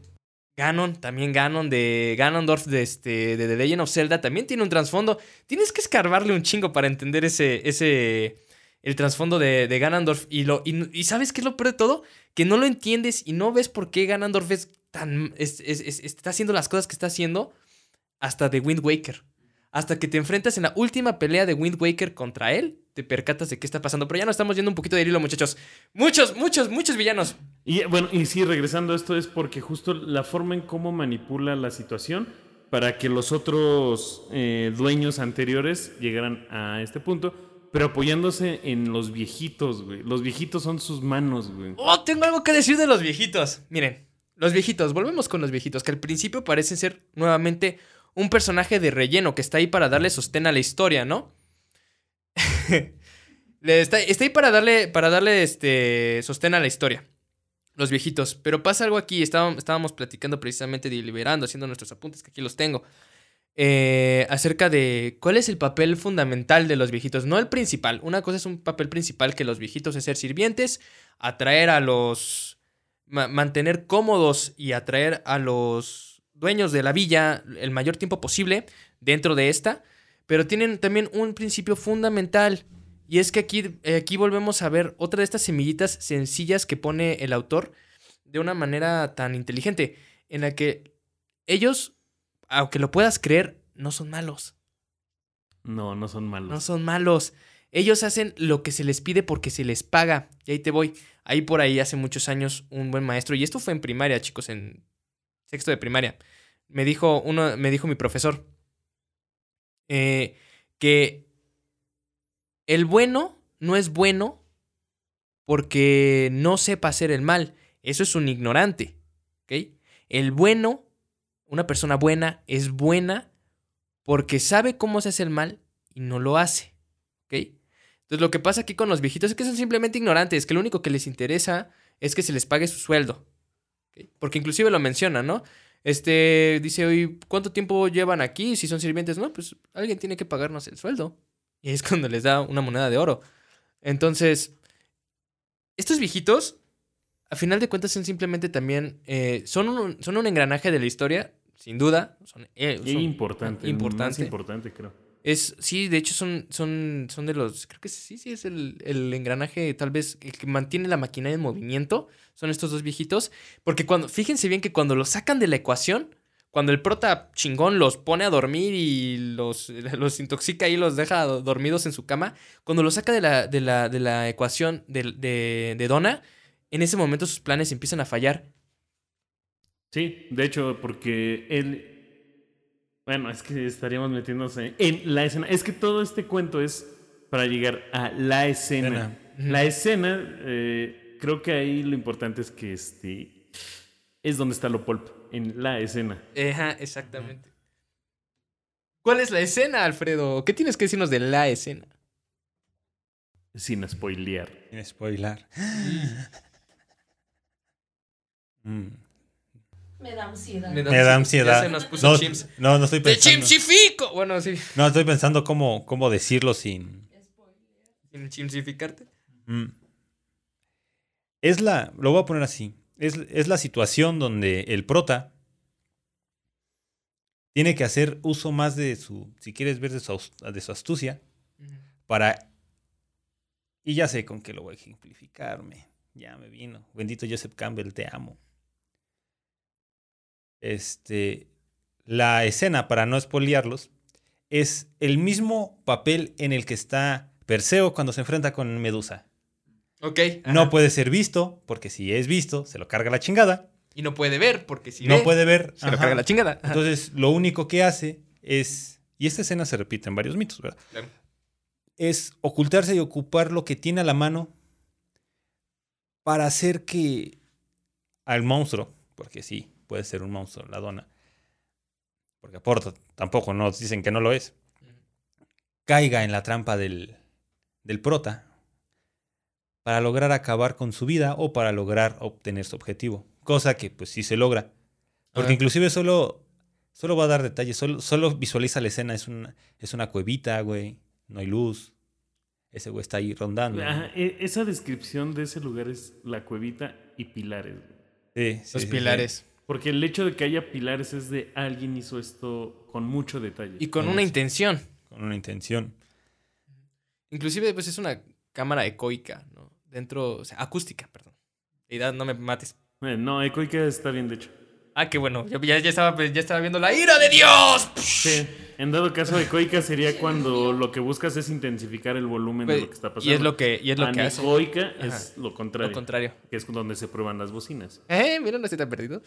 Ganon, también Ganon de Ganondorf de, este, de The Legend of Zelda, también tiene un trasfondo. Tienes que escarbarle un chingo para entender ese, ese, el trasfondo de, de Ganondorf. Y, lo, y, ¿sabes qué es lo peor de todo? Que no lo entiendes y no ves por qué Ganondorf es tan, es- es- está haciendo las cosas que está haciendo hasta de Wind Waker. Hasta que te enfrentas en la última pelea de Wind Waker contra él, te percatas de qué está pasando. Pero ya nos estamos yendo un poquito de hilo, muchachos. Muchos, muchos, muchos villanos. Y bueno, y sí, regresando a esto, es porque justo la forma en cómo manipula la situación para que los otros eh, dueños anteriores llegaran a este punto, pero apoyándose en los viejitos, güey. Los viejitos son sus manos, güey. Oh, tengo algo que decir de los viejitos. Miren, los viejitos, volvemos con los viejitos, que al principio parecen ser nuevamente un personaje de relleno que está ahí para darle sostén a la historia, ¿no? <laughs> Está, está ahí para darle, para darle este, sostén a la historia. Los viejitos. Pero pasa algo aquí. Estábamos platicando precisamente, deliberando, haciendo nuestros apuntes, que aquí los tengo. Eh, acerca de cuál es el papel fundamental de los viejitos. No el principal. Una cosa es un papel principal que los viejitos es ser sirvientes, atraer a los... ma- mantener cómodos y atraer a los dueños de la villa el mayor tiempo posible dentro de esta. Pero tienen también un principio fundamental. Y es que aquí, eh, aquí volvemos a ver otra de estas semillitas sencillas que pone el autor de una manera tan inteligente, en la que ellos, aunque lo puedas creer, no son malos. No, no son malos. No son malos. Ellos hacen lo que se les pide porque se les paga. Y ahí te voy. Ahí por ahí hace muchos años un buen maestro, y esto fue en primaria, chicos, en sexto de primaria. Me dijo uno, me dijo mi profesor eh, que el bueno no es bueno porque no sepa hacer el mal. Eso es un ignorante. ¿Ok? El bueno, una persona buena, es buena porque sabe cómo se hace el mal y no lo hace. ¿Ok? Entonces lo que pasa aquí con los viejitos es que son simplemente ignorantes, que lo único que les interesa es que se les pague su sueldo. Porque inclusive lo menciona, ¿no? Este dice, ¿cuánto tiempo llevan aquí? Si son sirvientes, no, pues alguien tiene que pagarnos el sueldo. Y es <laughs> cuando les da una moneda de oro. Entonces, estos viejitos, a final de cuentas, son simplemente también, eh, son, son un engranaje de la historia, sin duda. Son, eh, son- importante. importante. Más importante, creo. Es, sí, de hecho son, son, son de los, creo que sí, sí, es el, el engranaje tal vez el que mantiene la maquinaria en movimiento, son estos dos viejitos, porque cuando, fíjense bien que cuando los sacan de la ecuación, cuando el prota chingón los pone a dormir y los, <laughs> los intoxica y los deja do- dormidos en su cama, cuando los saca de la, de la, de la ecuación de, de, de Donna, en ese momento sus planes empiezan a fallar. Sí, de hecho, porque él. Bueno, es que estaríamos metiéndose en la escena. Es que todo este cuento es para llegar a la escena. Escena. La escena, eh, creo que ahí lo importante es que este. Es donde está lo pulp, en la escena. Ajá, exactamente. ¿Cuál es la escena, Alfredo? ¿Qué tienes que decirnos de la escena? Sin spoilear. Sin spoilar. Mm. Me da ansiedad. Me da- Me da ansiedad. Ya se nos puso no, chimps. no, no estoy ¡Te pensando. chimsifico! Bueno, sí. No, estoy pensando cómo, cómo decirlo sin. Sin chimsificarte. Mm. Es la. Lo voy a poner así. Es, es la situación donde el prota tiene que hacer uso más de su, si quieres ver, de su, de su astucia para... Y ya sé con qué lo voy a ejemplificarme. Ya me vino. Bendito Joseph Campbell, te amo. Este, la escena, para no espoliarlos, es el mismo papel en el que está Perseo cuando se enfrenta con Medusa. Ok. No puede ser visto, porque si es visto, se lo carga la chingada. Y no puede ver, porque si no ve, puede ver. se lo carga la chingada. Ajá. Entonces, lo único que hace es, y esta escena se repite en varios mitos, ¿verdad? Claro. Es ocultarse y ocupar lo que tiene a la mano para hacer que al monstruo, porque sí, puede ser un monstruo, la dona, porque aporta, tampoco nos dicen que no lo es, caiga en la trampa del, del prota para lograr acabar con su vida o para lograr obtener su objetivo. Cosa que pues sí se logra. Porque inclusive solo, solo va a dar detalles, solo, solo visualiza la escena, es una, es una cuevita, güey, no hay luz. Ese güey está ahí rondando. Ajá, e- esa descripción de ese lugar es la cuevita y pilares. Sí, sí, Los sí, sí. pilares. Porque el hecho de que haya pilares es de alguien hizo esto con mucho detalle. Y con una intención. Con una intención. Inclusive, pues es una cámara ecoica, ¿no? Dentro, o sea, acústica, perdón. Edad, no me mates. Eh, no, Ecoica está bien, de hecho. Ah, qué bueno. Yo ya, ya estaba, ya estaba viendo la ira de Dios. Sí, en dado caso, Ecoica sería cuando lo que buscas es intensificar el volumen de Pues, lo que está pasando. y es lo que, y es lo que hace. Es lo contrario, Lo contrario. que es donde se prueban las bocinas. Eh, mira, no estoy tan perdido.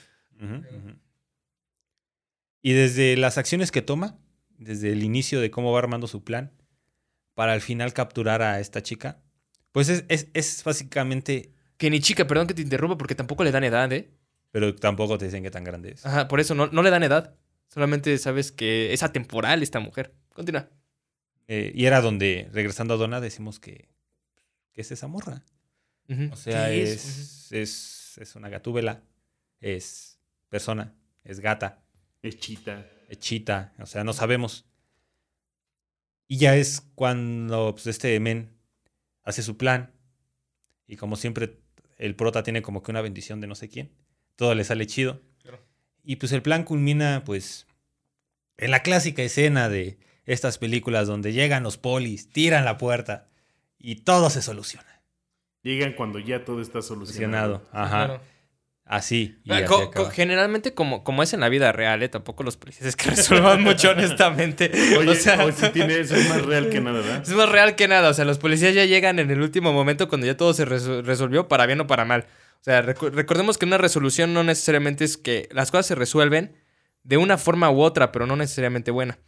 Y desde las acciones que toma, desde el inicio de cómo va armando su plan, para al final capturar a esta chica, pues es, es, es básicamente, Que ni chica, perdón que te interrumpa, porque tampoco le dan edad, ¿eh? pero tampoco te dicen qué tan grande es. Ajá, por eso no, no le dan edad. Solamente sabes que es atemporal esta mujer. Continúa. Eh, y era donde, regresando a Donna, decimos que, que es esa morra. O sea, ¿Qué es, es, es una gatúbela, es persona, es gata, Hechita. es chita, o sea, no sabemos. Y ya es cuando pues, este men hace su plan y como siempre el prota tiene como que una bendición de no sé quién, todo le sale chido. Claro. Y pues el plan culmina pues en la clásica escena de estas películas donde llegan los polis, tiran la puerta y todo se soluciona. Llegan cuando ya todo está solucionado. Solucionado. Ajá. Claro. Así. y Ah, así co- acaba. co- generalmente, como, como es en la vida real, ¿eh? Tampoco los policías es que <laughs> resuelvan <laughs> mucho, honestamente. Oye, o sea, hoy sí tiene, eso es más real que nada, ¿verdad? <laughs> es más real que nada. O sea, los policías ya llegan en el último momento cuando ya todo se resolvió, para bien o para mal. O sea, recordemos que una resolución no necesariamente es que las cosas se resuelven de una forma u otra, pero no necesariamente buena.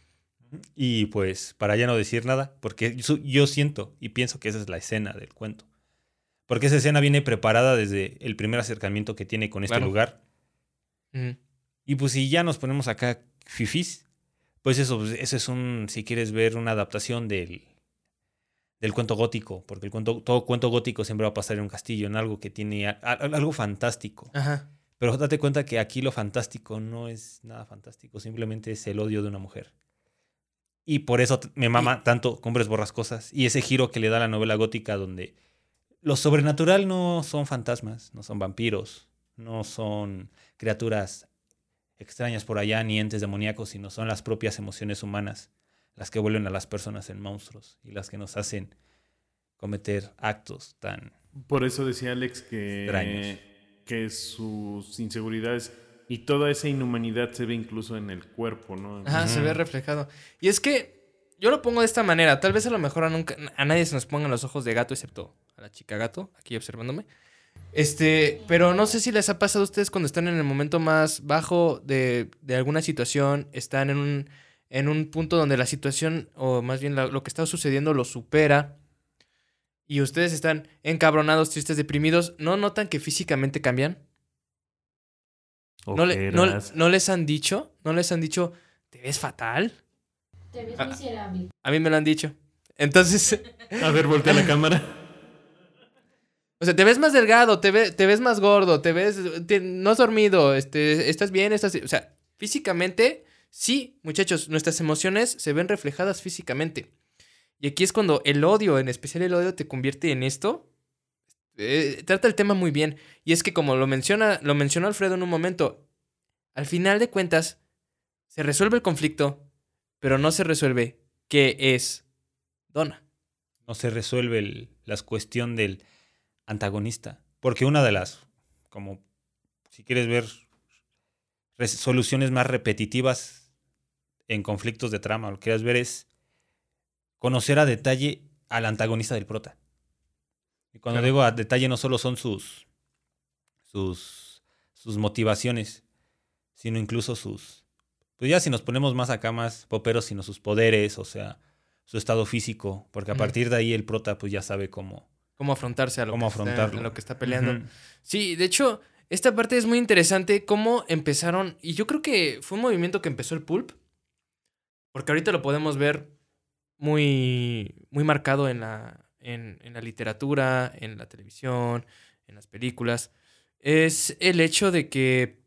Y pues, para ya no decir nada, porque yo, yo siento y pienso que esa es la escena del cuento. Porque esa escena viene preparada desde el primer acercamiento que tiene con este Claro. lugar. Y pues si ya nos ponemos acá fifís, pues eso, pues, eso es un, si quieres ver una adaptación del, del cuento gótico, porque el cuento, todo cuento gótico siempre va a pasar en un castillo, en algo que tiene a- a- algo fantástico. Ajá. Pero date cuenta que aquí lo fantástico no es nada fantástico, simplemente es el odio de una mujer. Y por eso me mama tanto Cumbres Borrascosas y ese giro que le da la novela gótica donde lo sobrenatural no son fantasmas, no son vampiros, no son criaturas extrañas por allá ni entes demoníacos, sino son las propias emociones humanas las que vuelven a las personas en monstruos y las que nos hacen cometer actos tan... Por eso decía Alex que, Extraños. que sus inseguridades y toda esa inhumanidad se ve incluso en el cuerpo, ¿no? Ajá, se ve reflejado. Y es que yo lo pongo de esta manera. Tal vez a lo mejor a, nunca, a nadie se nos pongan los ojos de gato, excepto la chica gato, aquí observándome. Este, pero no sé si les ha pasado a ustedes cuando están en el momento más bajo de, de alguna situación, están en un, en un punto donde la situación, o más bien la- lo que está sucediendo, lo supera. Y ustedes están encabronados, tristes, deprimidos. ¿No notan que físicamente cambian? ¿No, le- no- les han dicho? ¿No les han dicho, te ves fatal? Te ves Ah. miserable. A mí me lo han dicho. Entonces, <laughs> A ver, voltea la <laughs> cámara. O sea, te ves más delgado, te, te ves más gordo, te ves, no has dormido, este, estás bien, estás, o sea, físicamente, sí, muchachos, nuestras emociones se ven reflejadas físicamente. Y aquí es cuando el odio, en especial el odio, te convierte en esto. Eh, trata el tema muy bien. Y es que como lo menciona, lo mencionó Alfredo en un momento, al final de cuentas, se resuelve el conflicto, pero no se resuelve qué es Donna. No se resuelve el- la cuestión del antagonista. Porque una de las, como si quieres ver soluciones más repetitivas en conflictos de trama, lo que quieras ver es conocer a detalle al antagonista del prota. Y cuando Claro. digo a detalle no solo son sus, sus, sus motivaciones, sino incluso sus... Pues ya si nos ponemos más acá, más poperos, sino sus poderes, o sea, su estado físico, porque a partir de ahí el prota pues ya sabe cómo... Cómo afrontarse a lo, Cómo que, está, afrontarlo. a lo que está peleando. Sí, de hecho, esta parte es muy interesante cómo empezaron, y yo creo que fue un movimiento que empezó el pulp, porque ahorita lo podemos ver muy, muy marcado en la, en, en la literatura, en la televisión, en las películas, es el hecho de que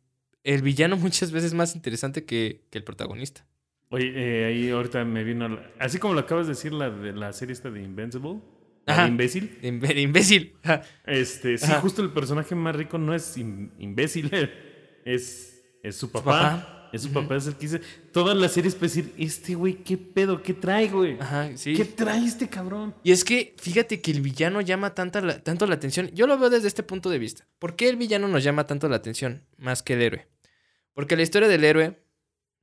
el villano <laughs> muchas veces es más interesante que, que el protagonista. Oye, eh, ahí ahorita me vino. la- Así como lo acabas de decir, la de la serie esta de Invincible. Ajá. imbécil. Imbe- imbécil. Ajá. Este, sí, Ajá. justo el personaje más rico no es im- imbécil, <laughs> es, es su papá. papá. Es su papá, es el que dice. Toda la serie es para decir, este güey, ¿qué pedo? ¿Qué trae, güey? Ajá, sí. ¿Qué trae este cabrón? Y es que fíjate que el villano llama tanta la- tanto la atención. Yo lo veo desde este punto de vista. ¿Por qué el villano nos llama tanto la atención más que el héroe? Porque la historia del héroe,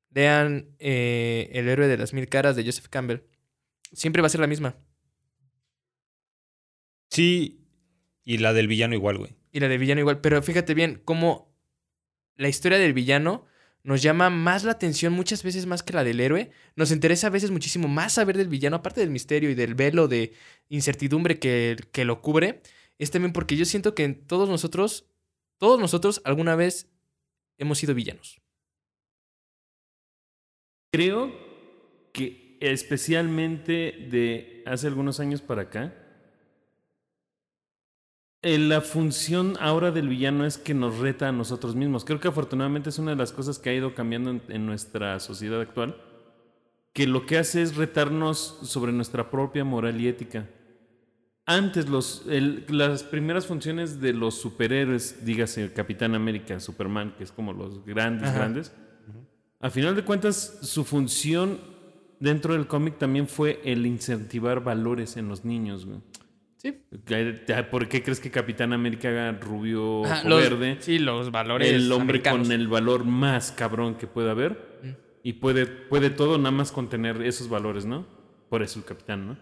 vean eh, El héroe de las mil caras de Joseph Campbell, siempre va a ser la misma. Sí, y la del villano igual, güey. Y la del villano igual. Pero fíjate bien cómo la historia del villano nos llama más la atención muchas veces más que la del héroe. Nos interesa a veces muchísimo más saber del villano, aparte del misterio y del velo de incertidumbre que, que lo cubre. Es también porque yo siento que en todos nosotros, todos nosotros alguna vez hemos sido villanos. Creo que especialmente de hace algunos años para acá, la función ahora del villano es que nos reta a nosotros mismos. Creo que afortunadamente es una de las cosas que ha ido cambiando en, en nuestra sociedad actual, que lo que hace es retarnos sobre nuestra propia moral y ética. Antes los, el- las primeras funciones de los superhéroes, dígase Capitán América, Superman, que es como los grandes, Ajá. grandes, a final de cuentas, su función dentro del cómic también fue el incentivar valores en los niños, güey. Sí. ¿Por qué crees que Capitán América haga rubio Ajá, o los- verde? Sí, los valores. El hombre americanos. con el valor más cabrón que pueda haber. Mm. Y puede, puede todo nada más contener esos valores, ¿no? Por eso el capitán, ¿no?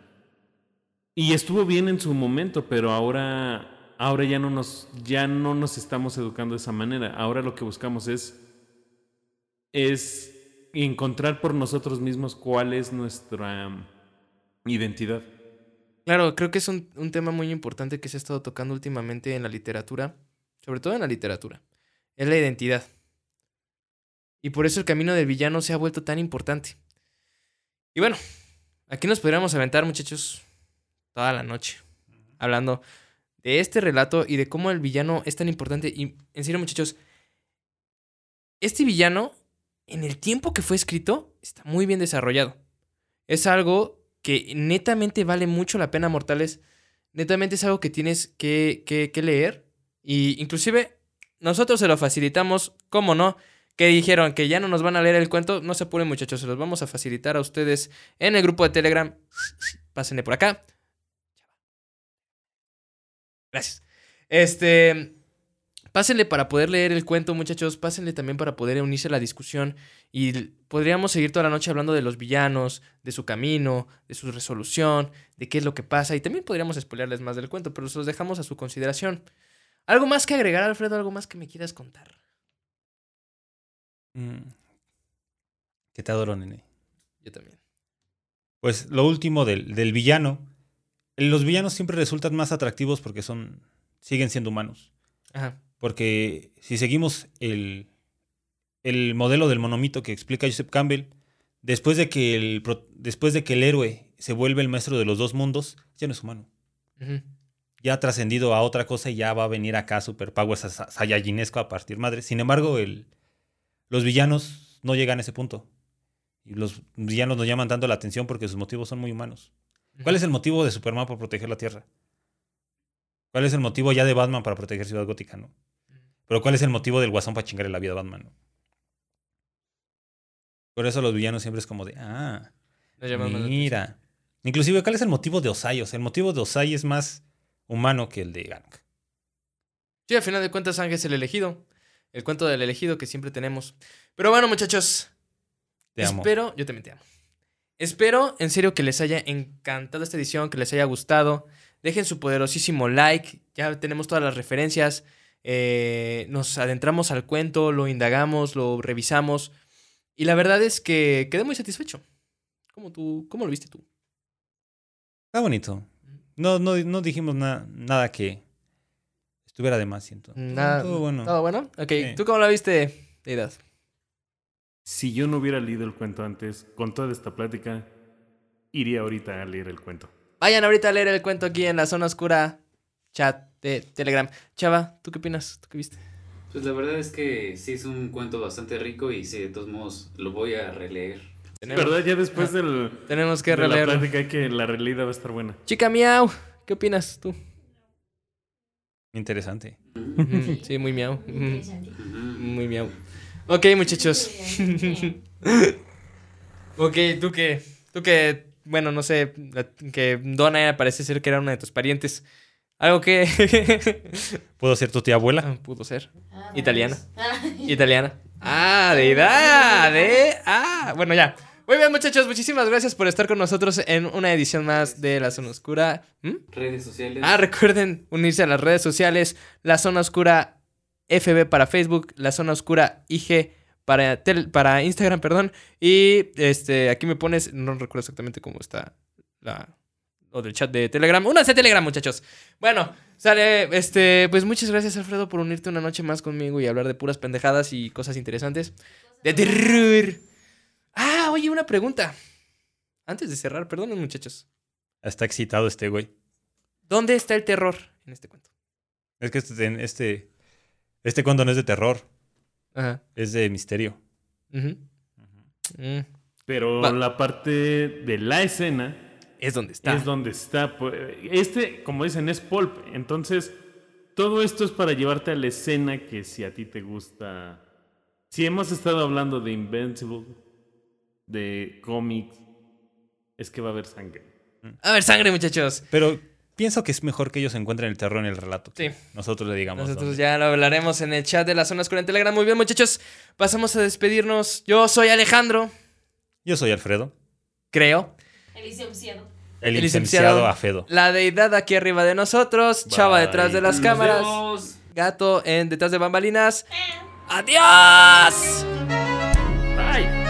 Y estuvo bien en su momento, pero ahora, ahora ya, no nos, ya no nos estamos educando de esa manera. Ahora lo que buscamos es, es encontrar por nosotros mismos cuál es nuestra um, identidad. Claro, creo que es un, un tema muy importante que se ha estado tocando últimamente en la literatura, sobre todo en la literatura, es la identidad. Y por eso el camino del villano se ha vuelto tan importante. Y bueno, aquí nos podríamos aventar, muchachos, toda la noche, hablando de este relato y de cómo el villano es tan importante. Y en serio, muchachos, este villano, en el tiempo que fue escrito, está muy bien desarrollado. Es algo que netamente vale mucho la pena, mortales. Netamente es algo que tienes que, que, leer. Y inclusive nosotros se lo facilitamos, ¿cómo no? Que dijeron que ya no nos van a leer el cuento. No se apuren muchachos, se los vamos a facilitar a ustedes en el grupo de Telegram. Pásenle por acá. Gracias. Este... Pásenle para poder leer el cuento, muchachos. Pásenle también para poder unirse a la discusión. Y podríamos seguir toda la noche hablando de los villanos, de su camino, de su resolución, de qué es lo que pasa. Y también podríamos spoilearles más del cuento, pero se los dejamos a su consideración. ¿Algo más que agregar, Alfredo? ¿Algo más que me quieras contar? Mm. Que te adoro, nene. Yo también. Pues lo último del, del villano. Los villanos siempre resultan más atractivos porque son. siguen siendo humanos. Ajá. Porque si seguimos el, el modelo del monomito que explica Joseph Campbell, después de, que el, después de que el héroe se vuelve el maestro de los dos mundos, ya no es humano. Ya ha trascendido a otra cosa y ya va a venir acá Superpower sa- sa- Saiyajinesco a partir madre. Sin embargo, el, los villanos no llegan a ese punto. Y los villanos nos llaman tanto la atención porque sus motivos son muy humanos. ¿Cuál es el motivo de Superman para proteger la Tierra? ¿Cuál es el motivo ya de Batman para proteger Ciudad Gótica, no? Pero ¿cuál es el motivo del Guasón para chingarle la vida a Batman? no? Por eso los villanos siempre es como de, ah, mira. Inclusive, ¿cuál es el motivo de Osai? O sea, el motivo de Osai es más humano que el de Gang. Sí, al final de cuentas, Ángel es el elegido. El cuento del elegido que siempre tenemos. Pero bueno, muchachos. Te amo. Espero, yo también te amo. Espero, en serio, que les haya encantado esta edición, que les haya gustado. Dejen su poderosísimo like. Ya tenemos todas las referencias. Eh, nos adentramos al cuento, lo indagamos, lo revisamos. Y la verdad es que quedé muy satisfecho. ¿Cómo, tú, cómo lo viste tú? Está bonito. No, no, no dijimos na- nada que estuviera de más, siento. Nada- Todo bueno. ¿Todo bueno? Ok, Sí. ¿tú cómo la viste, Deidad? Si yo no hubiera leído el cuento antes, con toda esta plática, iría ahorita a leer el cuento. Vayan ahorita a leer el cuento aquí en la zona oscura chat de Telegram. Chava, ¿tú qué opinas? ¿Tú qué viste? Pues la verdad es que sí es un cuento bastante rico y sí, de todos modos lo voy a releer. Tenemos, ¿Verdad? Ya después del, tenemos que de la releerlo. plática que la realidad va a estar buena. Chica miau, ¿qué opinas tú? Interesante. Mm, <laughs> sí, muy miau. Mm, Interesante. Muy miau. Ok, muchachos. <laughs> ok, tú que, tú que, bueno, no sé, que Donna parece ser que era una de tus parientes. Algo que <laughs> ¿Puedo ser tu tía abuela? Ah, pudo ser. Ah, Italiana. vamos. Italiana. Ah, de edad, de... Ah, bueno, ya. Muy bien, muchachos, muchísimas gracias por estar con nosotros en una edición más de La Zona Oscura. ¿Mm? Redes sociales. Ah, recuerden unirse a las redes sociales, La Zona Oscura FB para Facebook, La Zona Oscura IG para, tel- para Instagram, perdón. Y este, aquí me pones, no recuerdo exactamente cómo está la, o del chat de Telegram. Únanse a Telegram, muchachos. Bueno, sale, este, pues muchas gracias, Alfredo, por unirte una noche más conmigo y hablar de puras pendejadas y cosas interesantes. De terror. Ah, oye, una pregunta. Antes de cerrar, perdonen, muchachos. Está excitado este güey. ¿Dónde está el terror en este cuento? Es que este, este, este cuento no es de terror, Ajá. es de misterio. Mm, Pero Va. la parte de la escena Es donde está. es donde está. pues, Este, como dicen, es pulp. Entonces, todo esto es para llevarte a la escena que si a ti te gusta. Si hemos estado hablando de Invincible, de cómics, es que va a haber sangre. A ver, sangre, muchachos. Pero pienso que es mejor que ellos encuentren el terror en el relato. Sí. Nosotros le digamos. Nosotros dónde. ya lo hablaremos en el chat de la zona oscura en Telegram. Muy bien, muchachos. Pasamos a despedirnos. Yo soy Alejandro, Yo soy Alfredo, creo. El licenciado. El, El licenciado licenciado. Afedo. La deidad aquí arriba de nosotros. Chava Bye. detrás de las Nos cámaras. vemos. Gato en detrás de bambalinas. ¡Adiós! ¡Ay!